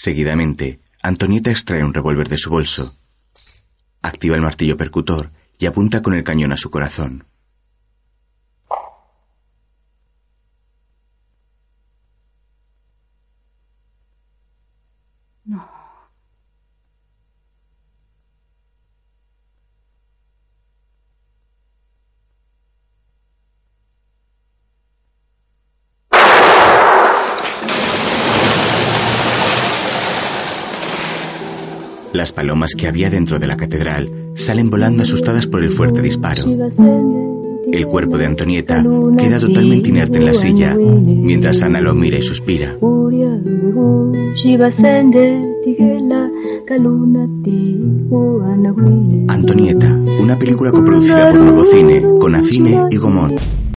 Seguidamente, Antonieta extrae un revólver de su bolso, activa el martillo percutor y apunta con el cañón a su corazón. No. Las palomas que había dentro de la catedral salen volando asustadas por el fuerte disparo. El cuerpo de Antonieta queda totalmente inerte en la silla, mientras Ana lo mira y suspira. Antonieta, una película coproducida por Nuevo Cine, con Afine y Gomón.